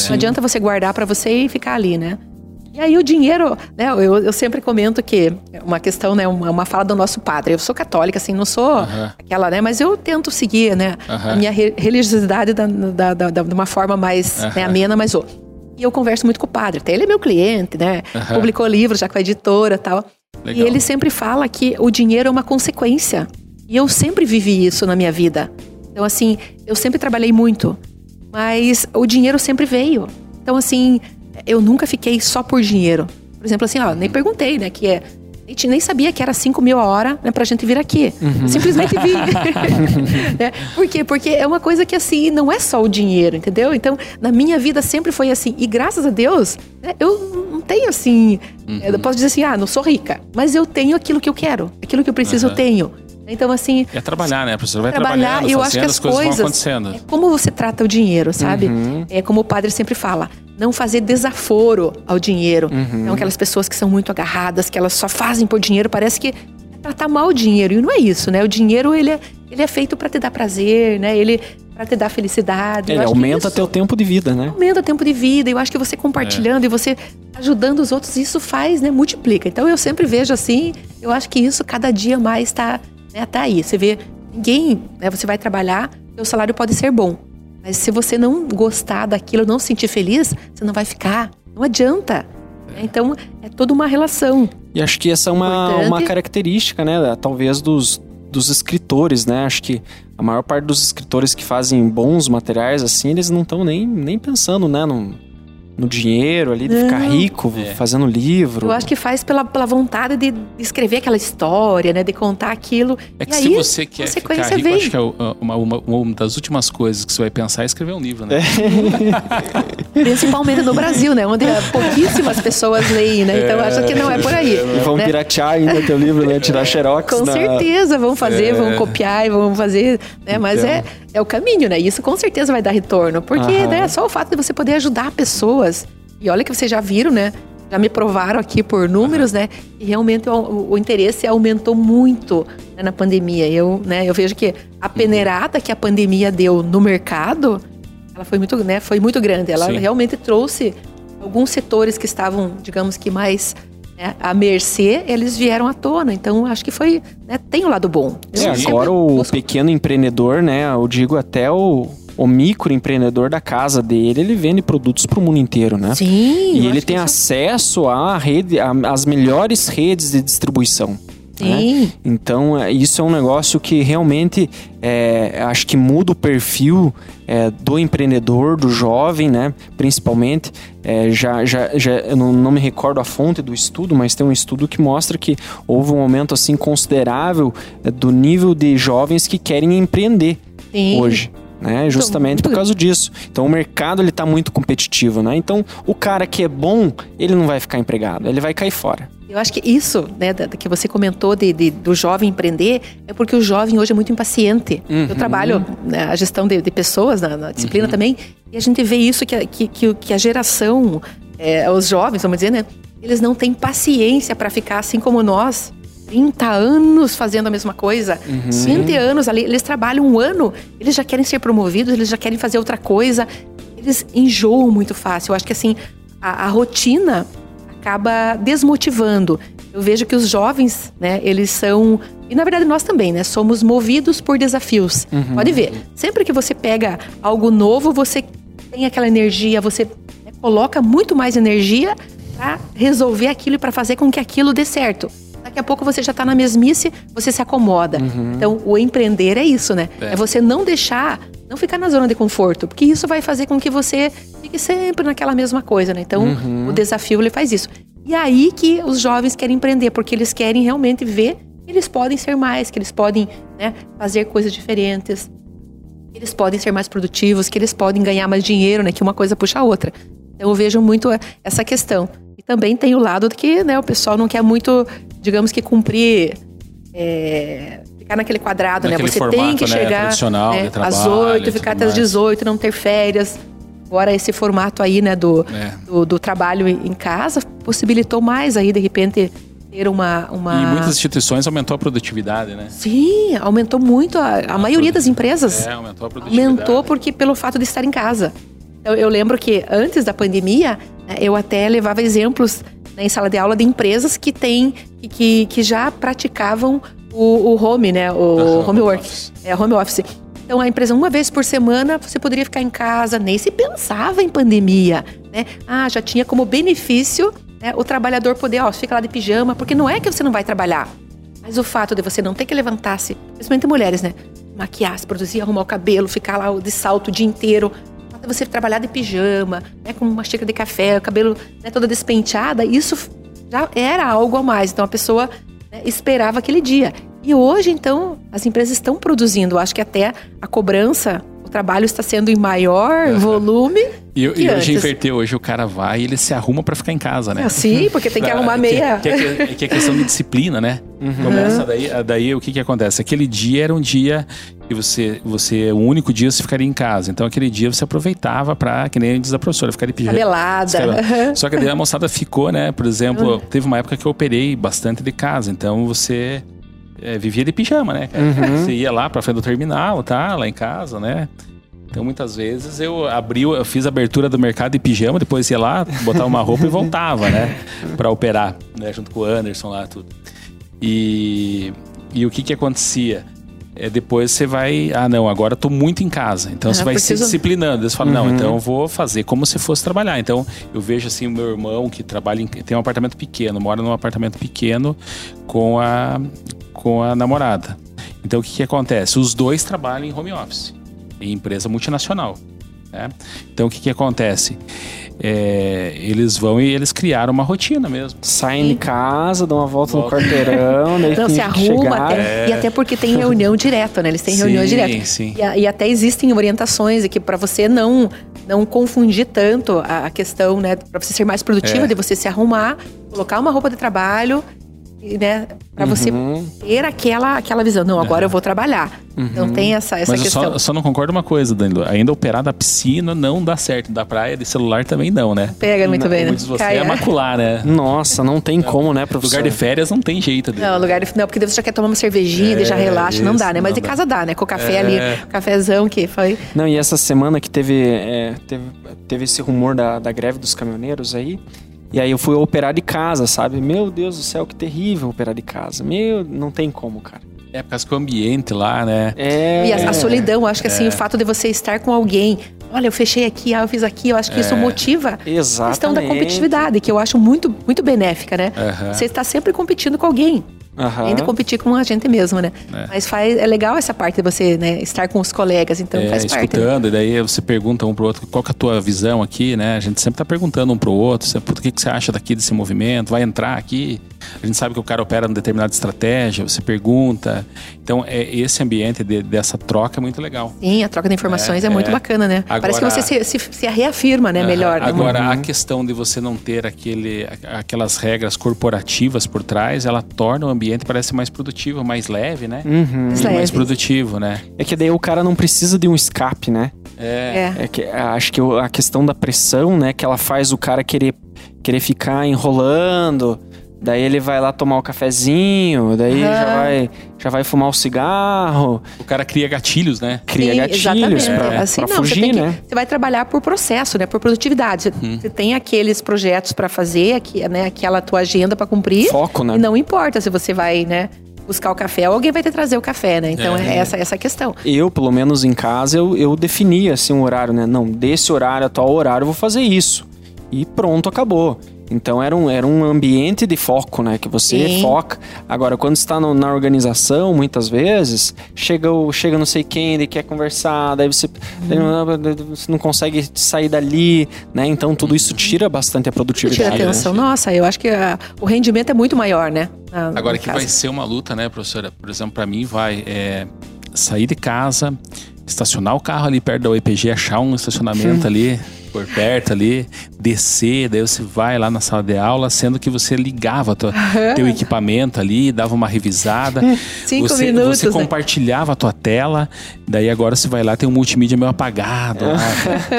Não adianta você guardar para você e ficar ali, né? E aí o dinheiro, né? Eu, eu sempre comento que é uma questão, né? Uma, uma fala do nosso padre. Eu sou católica, assim, não sou Aham. aquela, né? Mas eu tento seguir, né? Aham. A minha re- religiosidade da, da, da- da- de uma forma mais né, Aham. amena, mas ô. E eu converso muito com o padre. Até ele é meu cliente, né? Publicou livros já com a editora e tal. Legal. E ele sempre fala que o dinheiro é uma consequência. E eu sempre vivi isso na minha vida. Então, assim, eu sempre trabalhei muito. Mas o dinheiro sempre veio. Então, assim, eu nunca fiquei só por dinheiro. Por exemplo, assim, ó, nem perguntei, né? Que é. A gente nem sabia que era 5 mil a hora né, pra gente vir aqui. Eu Simplesmente vi. né? Por quê? Porque é uma coisa que, assim, não é só o dinheiro, entendeu? Então, na minha vida sempre foi assim. E graças a Deus, né, eu não tenho, assim... Eu posso dizer assim, ah, não sou rica. Mas eu tenho aquilo que eu quero. Aquilo que eu preciso, eu Aham. tenho. Então, assim, É trabalhar, né, professor? Vai trabalhar, trabalhando, eu acho que as, as coisas, coisas, vão acontecendo. é como você trata o dinheiro, sabe? É como o padre sempre fala, não fazer desaforo ao dinheiro. Então aquelas pessoas que são muito agarradas, que elas só fazem por dinheiro, parece que é tratar mal o dinheiro. E não é isso, né? O dinheiro ele é, ele é feito para te dar prazer, né? Ele para te dar felicidade. Ele aumenta isso teu tempo de vida, né? aumenta o tempo de vida. Eu acho que você compartilhando e você ajudando os outros, isso faz, né? Multiplica. Então eu sempre vejo assim, eu acho que isso cada dia mais tá, né, tá aí. Você vê, ninguém, né, você vai trabalhar, seu salário pode ser bom. Mas se você não gostar daquilo, não se sentir feliz, você não vai ficar. Não adianta. né? Então, é toda uma relação. E acho que essa é uma, Importante. uma característica, né? Talvez dos, dos escritores, né? Acho que a maior parte dos escritores que fazem bons materiais, assim, eles não estão nem, nem pensando, né? No, no dinheiro ali, de Não. ficar rico, É. fazendo livro. Eu acho que faz pela, pela vontade de escrever aquela história, né? De contar aquilo. É e que aí, se você quer ficar rico, vem. acho que é uma, uma, uma das últimas coisas que você vai pensar é escrever um livro, né? Principalmente no Brasil, né? Onde pouquíssimas pessoas leem, né? Então acho que não é por aí. E vão né? piratear ainda teu livro, né? Tirar xerox. Com na... certeza, vão fazer, vão copiar e vão fazer, né? Mas Então. é, é o caminho, né? Isso com certeza vai dar retorno. Porque, Aham. né, só o fato de você poder ajudar pessoas. E olha que vocês já viram, né? Já me provaram aqui por números, né? E realmente o, o- o interesse aumentou muito né, na pandemia. Eu, né, eu vejo que a peneirada que a pandemia deu no mercado, ela foi muito, né, foi muito grande. Ela Sim. realmente trouxe alguns setores que estavam, digamos que mais né, à mercê, eles vieram à tona. Então, acho que foi, né, tem o lado bom. É, agora o busco- pequeno empreendedor, né? Eu digo até o, o microempreendedor da casa dele, ele vende produtos pro mundo inteiro, né? Sim. E ele tem isso- acesso à rede, às melhores redes de distribuição. Né? Então, é, isso é um negócio que realmente é, acho que muda o perfil é, do empreendedor, do jovem, né? Principalmente. É, já, já, já, eu não, não me recordo a fonte do estudo, mas tem um estudo que mostra que houve um aumento assim considerável é, do nível de jovens que querem empreender Sim. hoje. Né, justamente por causa disso. Então o mercado ele tá muito competitivo, né? Então o cara que é bom, ele não vai ficar empregado, ele vai cair fora. Eu acho que isso, né, da, que você comentou de, de- do jovem empreender, é porque o jovem hoje é muito impaciente. Uhum. Eu trabalho né, a gestão de, de pessoas na, na disciplina também, e a gente vê isso que, a- que, que a geração, é, os jovens, vamos dizer, né, eles não têm paciência para ficar assim como nós. 30 anos fazendo a mesma coisa, Uhum. 20 anos ali, eles trabalham um ano, eles já querem ser promovidos, eles já querem fazer outra coisa, eles enjoam muito fácil. Eu acho que assim, a, a rotina acaba desmotivando. Eu vejo que os jovens, né, eles são. E na verdade nós também, né? Somos movidos por desafios. Pode ver. Sempre que você pega algo novo, você tem aquela energia, você né, coloca muito mais energia para resolver aquilo e para fazer com que aquilo dê certo. Daqui a pouco você já está na mesmice, você se acomoda. Então, o empreender é isso, né? É. É. você não deixar, não ficar na zona de conforto, porque isso vai fazer com que você fique sempre naquela mesma coisa, né? Então, o desafio ele faz isso. E aí que os jovens querem empreender, porque eles querem realmente ver que eles podem ser mais, que eles podem né, fazer coisas diferentes, que eles podem ser mais produtivos, que eles podem ganhar mais dinheiro, né? Que uma coisa puxa a outra. Então eu vejo muito essa questão. E também tem o lado de que né, o pessoal não quer muito, digamos que cumprir. é, ficar naquele quadrado, Naquele né? Você formato, tem que né, chegar né, às trabalho oito, e ficar até às mais. 18, não ter férias. Agora esse formato aí, né, do, É. do, do trabalho em casa possibilitou mais aí, de repente, ter uma. uma... E muitas instituições aumentou a produtividade, né? Sim, aumentou muito a, a maioria das empresas. É, aumentou a produtividade. Aumentou porque pelo fato de estar em casa. Eu, eu lembro que antes da pandemia, né, eu até levava exemplos né, em sala de aula de empresas que têm que, que, já praticavam o, o home, né? O home home work. office. É, home office. Então a empresa, uma vez por semana, você poderia ficar em casa, nem se pensava em pandemia. Né? Ah, já tinha como benefício né, o trabalhador poder, ó, fica lá de pijama, porque não é que você não vai trabalhar. Mas o fato de você não ter que levantar-se, principalmente mulheres, né? Maquiar, se produzir, arrumar o cabelo, ficar lá de salto o dia inteiro. Você trabalhar de pijama, né, com uma xícara de café, o cabelo né, toda despenteada, isso já era algo a mais. Então a pessoa né, esperava aquele dia. E hoje, então, as empresas estão produzindo. Eu Acho que até a cobrança, o trabalho está sendo em maior volume. E, e hoje inverteu, hoje o cara vai e ele se arruma pra ficar em casa, né? Assim, porque tem que Ah, arrumar meia. Que, que, é- que é questão de disciplina, né? Começa daí, daí o que que acontece? Aquele dia era um dia que você, você, o único dia você ficaria em casa. Então aquele dia você aproveitava pra, que nem diz a professora, ficar de pijama. Cabelada. Só que daí a moçada ficou, né? Por exemplo, teve uma época que eu operei bastante de casa. Então você é, vivia de pijama, né? cara? Você ia lá pra frente do terminal, tá? Lá em casa, né? Então muitas vezes eu abri, eu fiz a abertura do mercado de pijama, depois ia lá, botava uma roupa e voltava, né? Pra operar, né? Junto com o Anderson lá, tudo. E, e o que que acontecia? É, depois você vai, ah não, agora eu tô muito em casa. Então Ah, você vai se preciso- disciplinando. Você fala, não, então eu vou fazer como se fosse trabalhar. Então eu vejo assim o meu irmão que trabalha em, tem um apartamento pequeno, mora num apartamento pequeno com a com a namorada. Então o que que acontece? Os dois trabalham em home office, em empresa multinacional. né? Então o que que acontece? é, eles vão e eles criaram uma rotina mesmo. Saem de casa, dão uma volta, volta. no quarteirão, daí Não, se arruma até, é. e até porque tem reunião direta, né? Eles têm reunião direta. Sim. E, e até existem orientações aqui para você não não confundir tanto a, questão, né, para você ser mais produtiva, é. de você se arrumar, colocar uma roupa de trabalho né? Para uhum. você ter aquela, aquela visão. Não, agora eu vou trabalhar. Uhum. Então tem essa, essa Mas questão. Eu só, só não concordo uma coisa, Danilo. Ainda operar da piscina não dá certo. Da praia, de celular também não, né? Pega muito não, bem, né? Muitos você é macular, né? Nossa, não tem como, né, professor? Lugar de férias não tem jeito. Dele. Não, lugar de... Não, porque você já quer tomar uma cervejinha, é, já relaxa. Isso, não dá, né? Mas de casa dá, né? Com o café é. ali, cafezão que foi... Não, e essa semana que teve, é, teve, teve esse rumor da, da greve dos caminhoneiros aí... E aí eu fui operar de casa, sabe? Meu Deus do céu, que terrível operar de casa. Meu, não tem como, cara. É, por causa do ambiente lá, né? É. E a, a solidão, acho que assim, é. o fato de você estar com alguém. Olha, eu fechei aqui, ah, eu fiz aqui, eu acho que é. isso motiva Exatamente. a questão da competitividade, que eu acho muito, muito benéfica, né? Uhum. Você está sempre competindo com alguém. Uhum. Ainda competir com a gente mesmo, né? É. Mas faz, é legal essa parte de você né, estar com os colegas, então é, faz escutando, parte. Escutando, né? e daí você pergunta um pro outro qual é a tua visão aqui, né? A gente sempre tá perguntando um pro outro, o que, que você acha daqui desse movimento, vai entrar aqui? A gente sabe que o cara opera numa determinada estratégia, você pergunta. Então, é, esse ambiente de, dessa troca é muito legal. Sim, a troca de informações é, é muito é. bacana, né? Agora, Parece que você se, se, se reafirma, né? Melhor. Né? Agora, uhum. a questão de você não ter aquele, aquelas regras corporativas por trás, ela torna o ambiente parece mais produtivo, mais leve, né? Uhum. Mais, mais produtivo, né? É que daí o cara não precisa de um escape, né? É. é. é que, acho que a questão da pressão, né? Que ela faz o cara querer, querer ficar enrolando Daí ele vai lá tomar o cafezinho, daí uhum. já, vai, já vai fumar o cigarro. O cara cria gatilhos, né? Cria Sim, gatilhos pra, é. assim, pra não, fugir, você né? Que, você vai trabalhar por processo, né? Por produtividade. Você, uhum. você tem aqueles projetos para fazer, aqui, né? aquela tua agenda para cumprir. Foco, né? E não importa se você vai, né? buscar o café, alguém vai ter que trazer o café, né? Então é, é essa, essa questão. Eu, pelo menos em casa, eu, eu definia assim um horário, né? Não, desse horário a tal horário eu vou fazer isso. E pronto, acabou. Então era um, era um ambiente de foco, né? Que você Sim. foca. Agora, quando está no, na organização, muitas vezes, chega, o, chega não sei quem, ele quer conversar, daí você, hum. você não consegue sair dali, né? Então tudo isso tira bastante a produtividade. Tira atenção. Né? Nossa, eu acho que a, o rendimento é muito maior, né? Na, Agora que caso. vai ser uma luta, né, professora? Por exemplo, para mim vai é, sair de casa, estacionar o carro ali perto da UEPG, achar um estacionamento ali por perto ali, descer, daí você vai lá na sala de aula, sendo que você ligava tua, teu equipamento ali, dava uma revisada. Cinco você, minutos. Você né? compartilhava a tua tela, daí agora você vai lá, tem um multimídia meio apagado lá,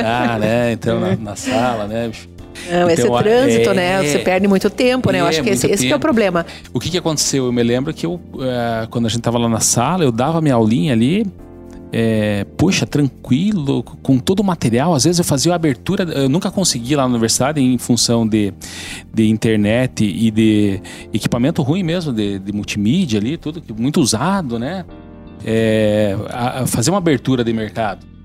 ah, né? Então, na, na sala, né? Não, então, esse trânsito, né? é, né? Você perde muito tempo, né? eu acho que esse, esse que é o problema. O que, que aconteceu? Eu me lembro que eu, uh, quando a gente tava lá na sala, eu dava minha aulinha ali, é, poxa, tranquilo, com todo o material. Às vezes eu fazia a abertura, eu nunca consegui lá na universidade em função de, de internet e de equipamento ruim mesmo, de, de multimídia ali, tudo muito usado, né? É, a, a fazer uma abertura de mercado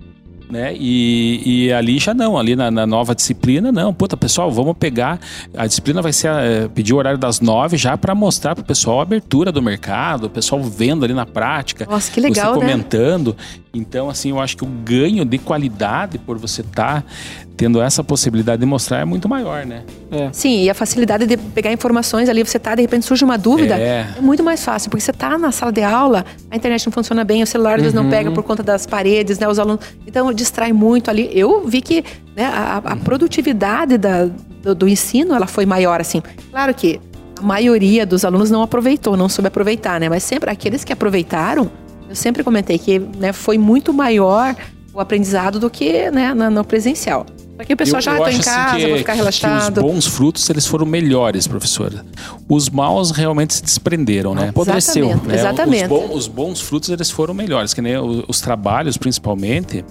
né? E, e ali já não, ali na, na, nova disciplina, não. Puta, pessoal, vamos pegar. A disciplina vai ser é, pedir o horário das nove já para mostrar pro pessoal a abertura do mercado, o pessoal vendo ali na prática. Nossa, que legal, você comentando. Né? Então, assim, eu acho que o ganho de qualidade por você estar tá tendo essa possibilidade de mostrar é muito maior, né? É. Sim, e a facilidade de pegar informações ali, você tá, de repente surge uma dúvida, é, é muito mais fácil, porque você tá na sala de aula, a internet não funciona bem, o celular às vezes não pega uhum. por conta das paredes, né? Os alunos. Então distrai muito ali. Eu vi que né, a, a produtividade da, do, do ensino ela foi maior, assim. Claro que a maioria dos alunos não aproveitou, não soube aproveitar, né? Mas sempre aqueles que aproveitaram, eu sempre comentei que né, foi muito maior o aprendizado do que né, no presencial. Aqui o pessoal eu, já está em assim casa, assim que, vou ficar relaxado. os bons frutos, eles foram melhores, professora. Os maus realmente se desprenderam, né? Apodreceu. Exatamente. Né? Exatamente. Os, bons, os, bons, frutos, eles foram melhores. Que nem os, os trabalhos, principalmente,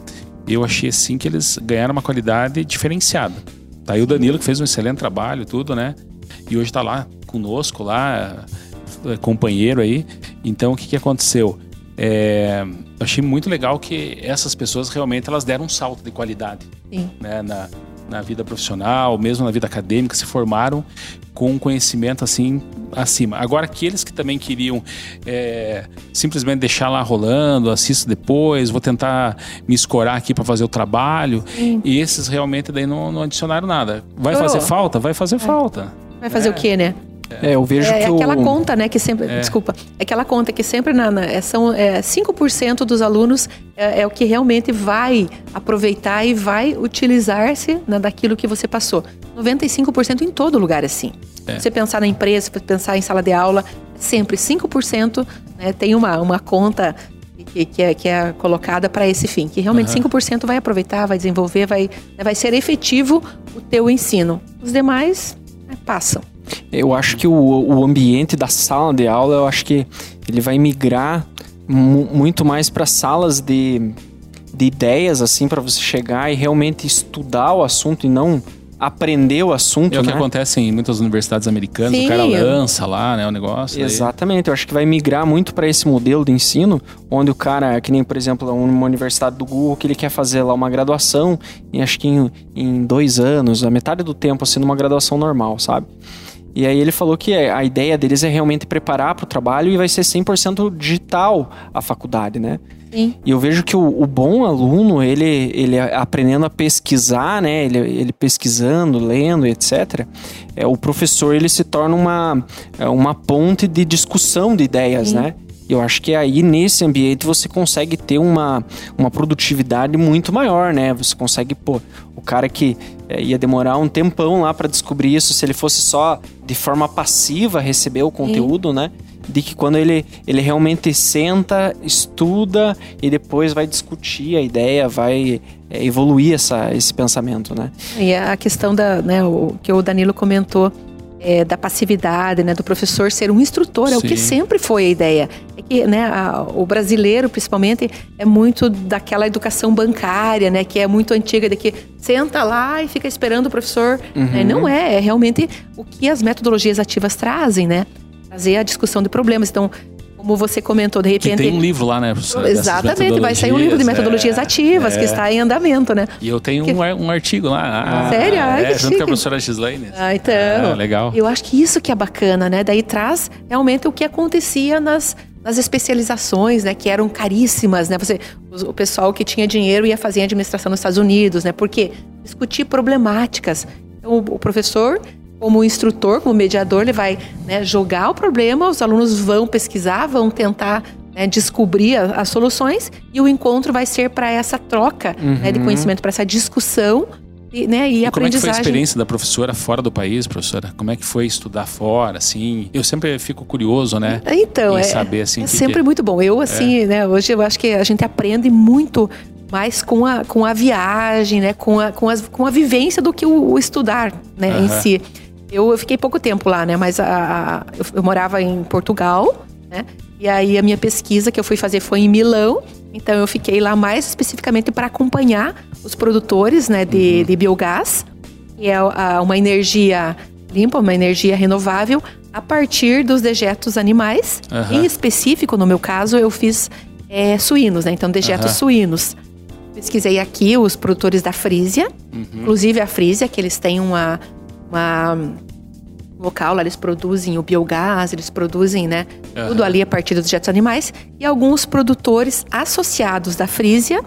eu achei assim que eles ganharam uma qualidade diferenciada. Tá aí o Danilo, que fez um excelente trabalho, tudo, né? E hoje está lá conosco, lá, é, companheiro aí. Então, o que, que aconteceu? É, eu achei muito legal que essas pessoas realmente elas deram um salto de qualidade. Né, na, na vida profissional, mesmo na vida acadêmica, se formaram com conhecimento assim acima. Agora, aqueles que também queriam é, simplesmente deixar lá rolando, assisto depois, vou tentar me escorar aqui para fazer o trabalho, Sim. e esses realmente daí não, não adicionaram nada. Vai fazer falta? Vai fazer é. falta. Vai fazer é. o quê, né? É, eu vejo é, que aquela o... conta, né, que sempre, é. desculpa, é aquela conta que sempre na, na, é, são é, 5% dos alunos é, é, o que realmente vai aproveitar e vai utilizar-se né, daquilo que você passou. 95% em todo lugar assim. É. Você pensar na empresa, pensar em sala de aula, sempre 5% né, tem uma, uma conta que, que, é, que é colocada para esse fim, que realmente uhum. 5% vai aproveitar, vai desenvolver, vai, né, vai ser efetivo o teu ensino. Os demais né, passam. Eu acho que o, o ambiente da sala de aula, eu acho que ele vai migrar muito mais para salas de, de ideias, assim, para você chegar e realmente estudar o assunto e não aprender o assunto. É o que né? acontece em muitas universidades americanas, Sim. o cara lança lá, né, o negócio. Exatamente, eu acho que vai migrar muito para esse modelo de ensino, onde o cara, que nem, por exemplo, uma universidade do Google, que ele quer fazer lá uma graduação, e acho que em, em dois anos, a metade do tempo, assim, numa graduação normal, sabe? E aí ele falou que a ideia deles é realmente preparar para o trabalho e vai ser 100% digital a faculdade, né? Sim. E eu vejo que o, o, bom aluno, ele, ele aprendendo a pesquisar, né? Ele, ele pesquisando, lendo, etc. É, o professor, ele se torna uma, é, uma ponte de discussão de ideias, Sim. né? Eu acho que aí nesse ambiente você consegue ter uma, uma produtividade muito maior, né? Você consegue, pô, o cara que é, ia demorar um tempão lá para descobrir isso, se ele fosse só de forma passiva receber o conteúdo, Sim. né? De que quando ele, ele realmente senta, estuda e depois vai discutir a ideia, vai é, evoluir essa, esse pensamento, né? E a questão da, né, o que o Danilo comentou é, da passividade, né, do professor ser um instrutor, Sim. é o que sempre foi a ideia. É que né, a, o brasileiro, principalmente, é muito daquela educação bancária, né, que é muito antiga, de que senta lá e fica esperando o professor. Uhum. Né, não é, é realmente o que as metodologias ativas trazem, né? Trazer a discussão de problemas. Então, como você comentou, de repente. Que tem um livro lá, né? Exatamente, vai sair um livro de metodologias é, ativas é. que está em andamento, né? E eu tenho que... um, um, artigo lá. Ah, Sério? Ai, é, junto com a professora Gislaine. Ah, então. É, legal. Eu acho que isso que é bacana, né? Daí traz realmente o que acontecia nas, nas especializações, né, que eram caríssimas, né? Você, o pessoal que tinha dinheiro ia fazer administração nos Estados Unidos, né? Porque discutir problemáticas. Então, o professor como instrutor, como mediador, ele vai né, jogar o problema, os alunos vão pesquisar, vão tentar né, descobrir as soluções e o encontro vai ser para essa troca uhum. né, de uhum. conhecimento, para essa discussão e, né, e, e aprendizagem. Como é que foi a experiência da professora fora do país, professora? Como é que foi estudar fora, assim? Eu sempre fico curioso, né? Então, é, saber, assim, é que sempre que... muito bom. Eu, assim, é. né, hoje eu acho que a gente aprende muito mais com a, com a viagem, né, com a, com, as, com a vivência do que o, o estudar, né, uhum. em si. Eu, eu fiquei pouco tempo lá, né? Mas a, a eu, eu, morava em Portugal, né? E aí a minha pesquisa que eu fui fazer foi em Milão. Então eu fiquei lá mais especificamente para acompanhar os produtores, né, de, uhum. de biogás, que é a, uma energia limpa, uma energia renovável a partir dos dejetos animais. Uhum. Em específico, no meu caso, eu fiz é, suínos, né? Então dejetos uhum. suínos. Pesquisei aqui os produtores da Frísia, uhum. inclusive a Frísia, que eles têm uma uma local, lá eles produzem o biogás, eles produzem, né, uhum. tudo ali a partir dos jetos animais, e alguns produtores associados da Frísia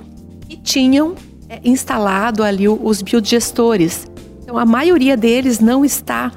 que tinham é, instalado ali os biodigestores. Então a maioria deles não está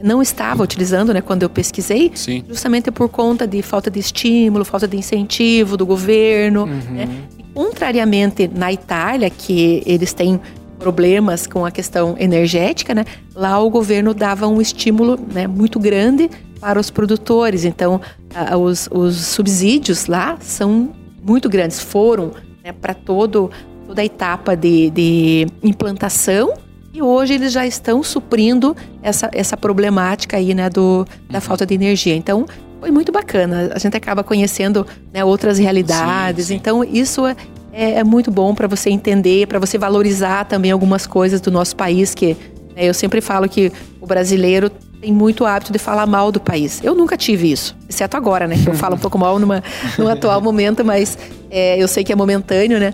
não estava utilizando, né, quando eu pesquisei, Sim. justamente por conta de falta de estímulo, falta de incentivo do governo, uhum. né? E, contrariamente na Itália, que eles têm problemas com a questão energética, né? Lá o governo dava um estímulo né, muito grande para os produtores. Então, a, os, os, subsídios lá são muito grandes, foram né, para todo toda a etapa de, de, implantação e hoje eles já estão suprindo essa, essa problemática aí, né, do, da falta de energia. Então, foi muito bacana. A gente acaba conhecendo né, outras realidades. Sim, sim. Então, isso é, é, muito bom para você entender, para você valorizar também algumas coisas do nosso país, que né, eu sempre falo que o brasileiro tem muito hábito de falar mal do país. Eu nunca tive isso, exceto agora, né? Que eu falo um pouco mal numa, no atual momento, mas é, eu sei que é momentâneo, né?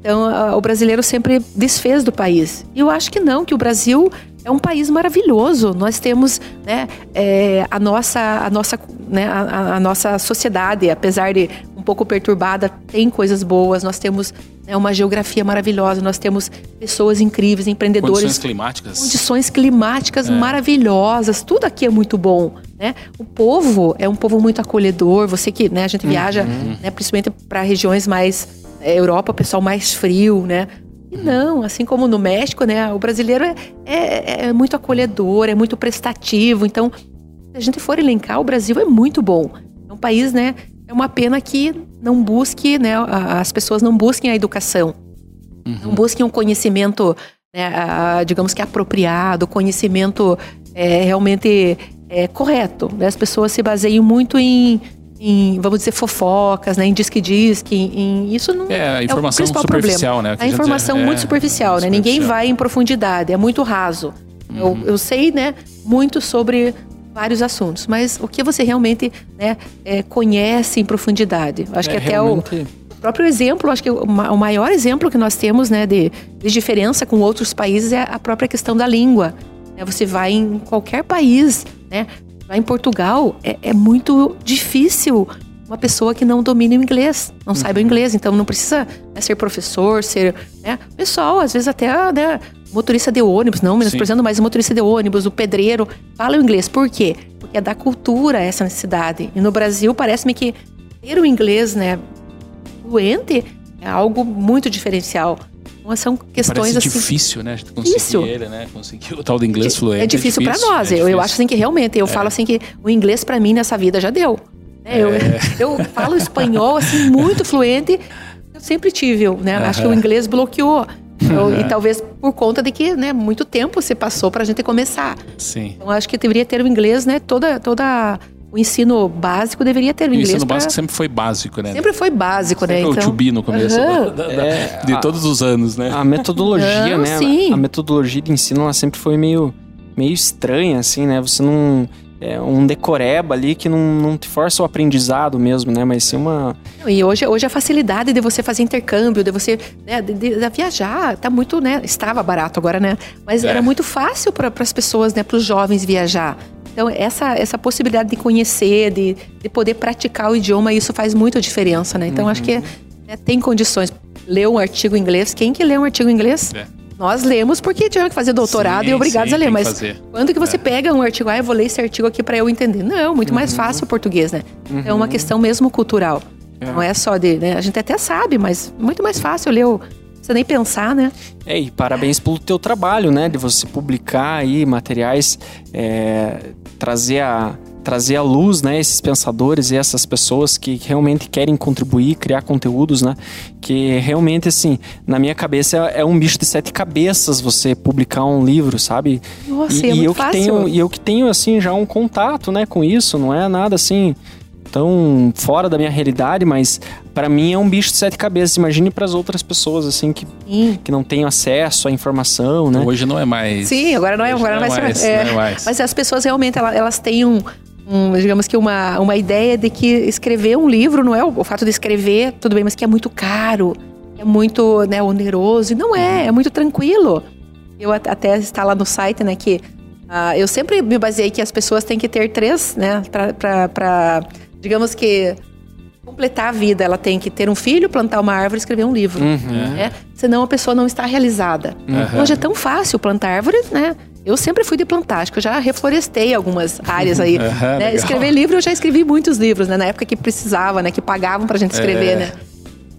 Então, a, o brasileiro sempre desfez do país. E eu acho que não, que o Brasil é um país maravilhoso. Nós temos né, é, a nossa, a nossa, né, a, a, nossa sociedade, apesar de um pouco perturbada, tem coisas boas. Nós temos né, uma geografia maravilhosa. Nós temos pessoas incríveis, empreendedores. Condições climáticas. Condições climáticas é. maravilhosas. Tudo aqui é muito bom. Né? O povo é um povo muito acolhedor. Você que né, a gente viaja, uhum. né, principalmente para regiões mais é, Europa, pessoal mais frio, né? E não, assim como no México, né? O brasileiro é, é, é muito acolhedor, é muito prestativo. Então, se a gente for elencar, o Brasil é muito bom. É um país, né? É uma pena que não busque, né? As pessoas não busquem a educação, uhum. não busquem um conhecimento, né, digamos que apropriado, conhecimento é, realmente é, correto. Né? As pessoas se baseiam muito em em, vamos dizer, fofocas, né? Em disque-disque, em, isso não é a informação é o superficial, problema. né? A informação é, muito superficial, né? Ninguém vai em profundidade, é muito raso. Uhum. Eu, eu sei, né, muito sobre vários assuntos, mas o que você realmente né, é, conhece em profundidade? Acho que é, até realmente... o próprio exemplo, acho que o maior exemplo que nós temos né, de, de diferença com outros países é a própria questão da língua. Né? Você vai em qualquer país, né? Lá em Portugal é, é muito difícil uma pessoa que não domine o inglês, não uhum. saiba o inglês, então não precisa né, ser professor, ser né, pessoal, às vezes até né, motorista de ônibus, não menosprezando, mas motorista de ônibus, o pedreiro, fala o inglês. Por quê? Porque é da cultura essa necessidade. E no Brasil parece-me que ter o inglês, né, fluente é algo muito diferencial. Então, são questões Parece assim. difícil, né? Conseguir difícil. ele, né? Conseguir o tal do inglês é fluente. É difícil, é difícil para nós. É eu, eu acho assim que realmente, eu é. falo assim que o inglês para mim nessa vida já deu. Né? Eu, é. eu falo espanhol assim muito fluente. Eu sempre tive, né? Acho que o inglês bloqueou. Eu, e talvez por conta de que, né, muito tempo se passou para a gente começar. Sim. Então acho que deveria ter o inglês, né, toda toda o ensino básico deveria ter o inglês. O ensino pra... básico sempre foi básico, né? Sempre foi básico, sempre né? Foi então... o to no começo uhum. da, da, é, de a, todos os anos, né? A metodologia, né? Sim. A metodologia de ensino ela sempre foi meio, meio estranha, assim, né? Você não é um decoreba ali que não, não te força o aprendizado mesmo, né? Mas sim uma. E hoje, hoje a facilidade de você fazer intercâmbio, de você né, de, de, de viajar, tá muito, né? Estava barato agora, né? Mas é. era muito fácil para as pessoas, né? Para os jovens viajar. Então, essa, essa possibilidade de conhecer, de, de poder praticar o idioma, isso faz muita diferença, né? Então, uhum. acho que é, tem condições. Ler um artigo em inglês, quem que lê um artigo em inglês? É. Nós lemos porque tivemos que fazer doutorado sim, e obrigados sim, a ler. Mas fazer. quando que você é. pega um artigo, ah, eu vou ler esse artigo aqui para eu entender? Não, muito uhum. mais fácil o português, né? Uhum. É uma uhum. questão mesmo cultural. É. Não é só de. Né? A gente até sabe, mas muito mais fácil ler o, você nem pensar, né? É, e parabéns pelo teu trabalho, né? De você publicar aí materiais, é, trazer a trazer à luz, né, esses pensadores e essas pessoas que realmente querem contribuir, criar conteúdos, né, que realmente, assim, na minha cabeça é, é um bicho de sete cabeças você publicar um livro, sabe? Nossa, e, é e eu fácil. que tenho E eu que tenho, assim, já um contato, né, com isso, não é nada, assim, tão fora da minha realidade, mas para mim é um bicho de sete cabeças. Imagine para as outras pessoas assim que, que não têm acesso à informação, né? Hoje não é mais. Sim, agora não é, agora não, não, é mais, é, não é mais. Mas as pessoas realmente elas, elas têm um, um, digamos que uma, uma ideia de que escrever um livro não é o, o fato de escrever, tudo bem, mas que é muito caro, é muito né, oneroso. E não é, é muito tranquilo. Eu até está lá no site, né, que uh, eu sempre me baseei que as pessoas têm que ter três, né, para digamos que completar a vida, ela tem que ter um filho, plantar uma árvore, escrever um livro, uhum. né? Senão a pessoa não está realizada. Uhum. Hoje é tão fácil plantar árvores, né? Eu sempre fui de plantar, acho que eu já reflorestei algumas áreas aí. Uhum, né? Escrever livro, eu já escrevi muitos livros, né? Na época que precisava, né? Que pagavam pra gente escrever, é. né?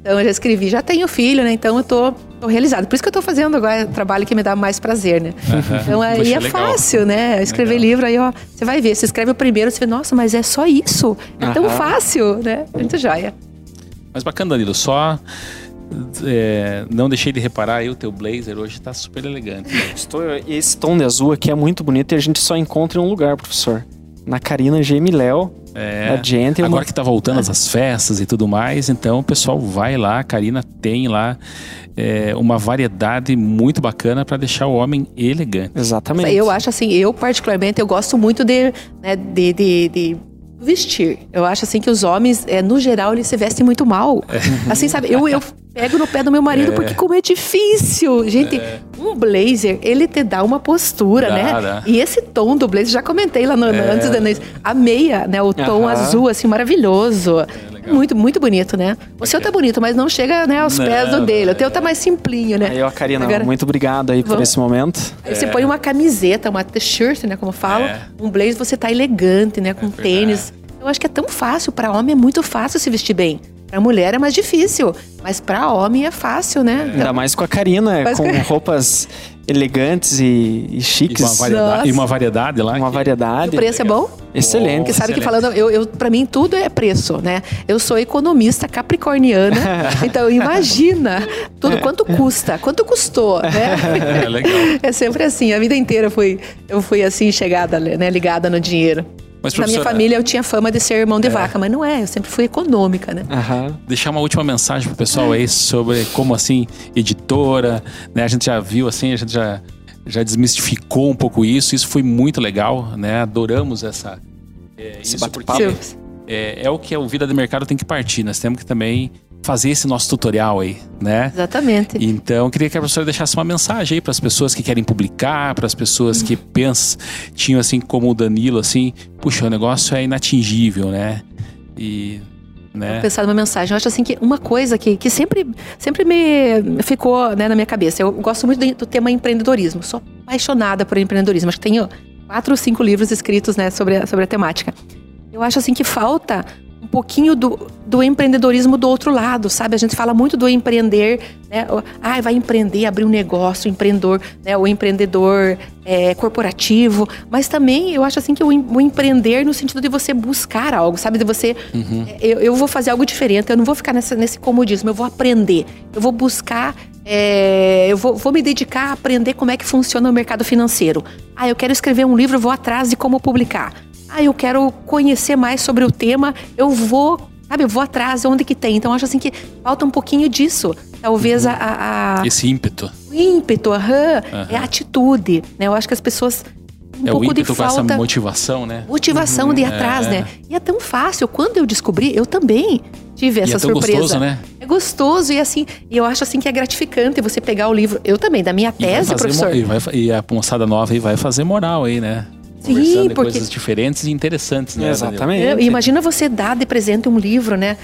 Então eu já escrevi, já tenho filho, né? Então eu tô, tô realizado. Por isso que eu tô fazendo agora o trabalho que me dá mais prazer, né? Uhum. Então aí é legal. fácil, né? Escrever legal. livro, aí ó, você vai ver, você escreve o primeiro, você vê, nossa, mas é só isso. É tão fácil, né? Muito joia. Mas bacana, Danilo, só. É, não deixei de reparar aí o teu blazer hoje tá super elegante. Estou, esse tom de azul aqui é muito bonito e a gente só encontra em um lugar, professor. Na Carina Gemi Léo, é, gente agora que tá voltando é. as festas e tudo mais, então o pessoal vai lá, a Karina tem lá é, uma variedade muito bacana para deixar o homem elegante. Exatamente. Eu acho assim, eu particularmente, eu gosto muito de, né, de, de, de vestir. Eu acho assim que os homens, é, no geral, eles se vestem muito mal. É. Assim, sabe? Eu, eu pego no pé do meu marido porque como é difícil. Gente, um blazer, ele te dá uma postura, Dá, né? dá. E esse tom do blazer, já comentei lá no, É. antes da noite. A meia, né? O tom Aham. azul, assim, maravilhoso. legal. muito, muito bonito, né? O seu tá bonito, mas não chega né, aos Não, pés do dele. é. O teu tá mais simplinho, né? Aí, ó, Karina, Agora- muito obrigado aí por Vamos. esse momento. Aí você põe uma camiseta, uma t-shirt, né, como falam, É. um blazer, você tá elegante, né, com tênis. Eu acho que é tão fácil, Pra homem é muito fácil se vestir bem. Pra mulher é mais difícil, mas pra homem é fácil, né? Ainda mais com a Karina, Mas com roupas elegantes e, e E chiques. uma variedade, e uma variedade lá. Uma que- variedade. O preço é bom? Excelente. Porque sabe que Excelente. falando, eu, eu, pra mim tudo é preço, né? Eu sou economista capricorniana, então imagina tudo quanto custa, quanto custou, né? É legal. É sempre assim, a vida inteira eu fui, eu fui assim, chegada, né, ligada no dinheiro. Mas, Na minha família eu tinha fama de ser mão de vaca, mas não é, eu sempre fui econômica, né? Aham. deixar uma última mensagem pro pessoal aí sobre como assim editora, né? A gente já viu assim, a gente já já desmistificou um pouco isso. Isso foi muito legal, né? Adoramos essa é, Esse isso porque bate-papo. é, é o que o vida de mercado tem que partir. Nós temos que também fazer esse nosso tutorial aí, né? Exatamente. Então, eu queria que a professora deixasse uma mensagem aí para as pessoas que querem publicar, para as pessoas que pensam, tinham assim como o Danilo, assim, puxa, o negócio é inatingível, né? E, né? pensar numa mensagem. Eu acho assim que uma coisa que, que sempre, sempre me ficou né, na minha cabeça. Eu gosto muito do, do tema empreendedorismo. Sou apaixonada por empreendedorismo. Acho que tenho quatro ou cinco livros escritos né, sobre, a, sobre a temática. Eu acho assim que falta um pouquinho do, do empreendedorismo do outro lado, sabe? A gente fala muito do empreender, né? Ah, vai empreender, abrir um negócio, o empreendedor, né? O empreendedor é, corporativo. Mas também eu acho assim que o, o empreender no sentido de você buscar algo, sabe? De você é, eu, eu vou fazer algo diferente, eu não vou ficar nessa, nesse comodismo, eu vou aprender, eu vou buscar, é, eu vou, vou me dedicar a aprender como é que funciona o mercado financeiro. Ah, eu quero escrever um livro, vou atrás de como publicar. Ah, eu quero conhecer mais sobre o tema, eu vou, sabe, eu vou atrás de onde que tem. Então, eu acho assim que falta um pouquinho disso. Talvez a- a, a, Esse ímpeto. o ímpeto, aham, Aham. é a atitude, né? Eu acho que as pessoas um é o pouco de ímpeto com essa falta motivação, né? motivação de ir atrás, é. né? E é tão fácil. Quando eu descobri, eu também tive essa e é tão surpresa. gostoso, né? É gostoso e assim, e eu acho assim que é gratificante você pegar o livro. Eu também, da minha E tese, fazer professor. E, vai, e a moçada nova aí vai fazer moral aí, né? Sim, Conversando de porque- coisas diferentes e interessantes, né? Danilo? Exatamente. Eu- imagina você dar de presente um livro, né?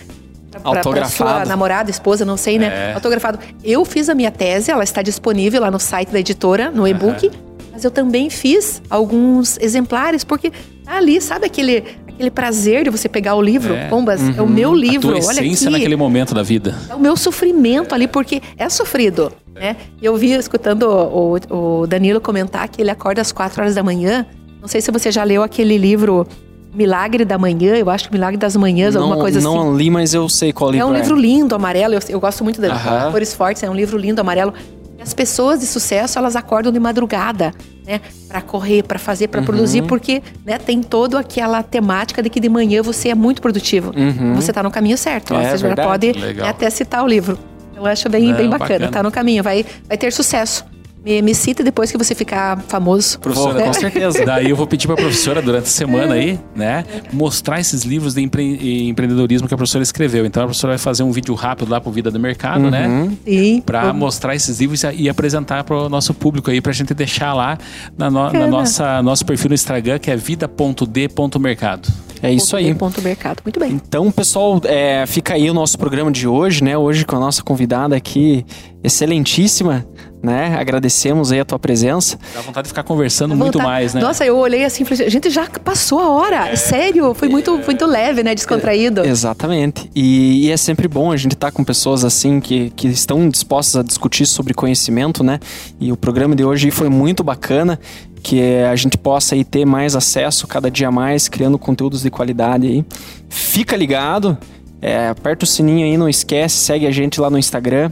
Pra, pra Autografado. sua namorada, esposa, não sei, né? É. Autografado. Eu fiz a minha tese, ela está disponível lá no site da editora, no e-book. Mas eu também fiz alguns exemplares, porque tá ali, sabe aquele, aquele prazer de você pegar o livro? É. Bombas, é o meu A livro, tua olha essência aqui. naquele momento da vida. É o meu sofrimento ali, porque é sofrido, né? E eu vi, escutando o, o Danilo comentar que ele acorda às quatro horas da manhã. Não sei se você já leu aquele livro Milagre da Manhã, eu acho que Milagre das Manhãs, alguma não, coisa assim. não li, mas eu sei qual livro É um livro lindo, amarelo. Eu, eu gosto muito Aham. cores fortes. É um livro lindo, amarelo. As pessoas de sucesso, elas acordam de madrugada, né? Pra correr, pra fazer, pra produzir, porque né, tem toda aquela temática de que de manhã você é muito produtivo. Uhum. Você tá no caminho certo. É você já verdade. pode né, até citar o livro. Eu acho bem, Não, bem bacana. bacana. Tá no caminho. Vai, vai ter sucesso. Me, me cite depois que você ficar famoso. Professora, Vou, com certeza. Daí eu vou pedir para a professora durante a semana aí, né, mostrar esses livros de empre- empreendedorismo que a professora escreveu. Então a professora vai fazer um vídeo rápido lá pro Vida do Mercado, né? Uhum. Sim. Para mostrar esses livros e apresentar para o nosso público aí, para a gente deixar lá na, no, na nossa nosso perfil no Instagram, que é vida.d.mercado. É isso aí. Ponto mercado. Muito bem. Então, pessoal, é, fica aí o nosso programa de hoje, né? Hoje com a nossa convidada aqui, excelentíssima, né? Agradecemos aí a tua presença. Dá vontade de ficar conversando muito mais, né? Nossa, eu olhei assim e falei, gente, já passou a hora. Sério, foi muito, muito leve, né? Descontraído. Exatamente. E, e é sempre bom a gente estar com pessoas assim que, que estão dispostas a discutir sobre conhecimento, né? E o programa de hoje foi muito bacana. Que a gente possa aí ter mais acesso cada dia mais, criando conteúdos de qualidade aí. Fica ligado, é, aperta o sininho aí, não esquece, segue a gente lá no Instagram.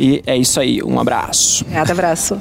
E é isso aí. Um abraço. Obrigada, abraço.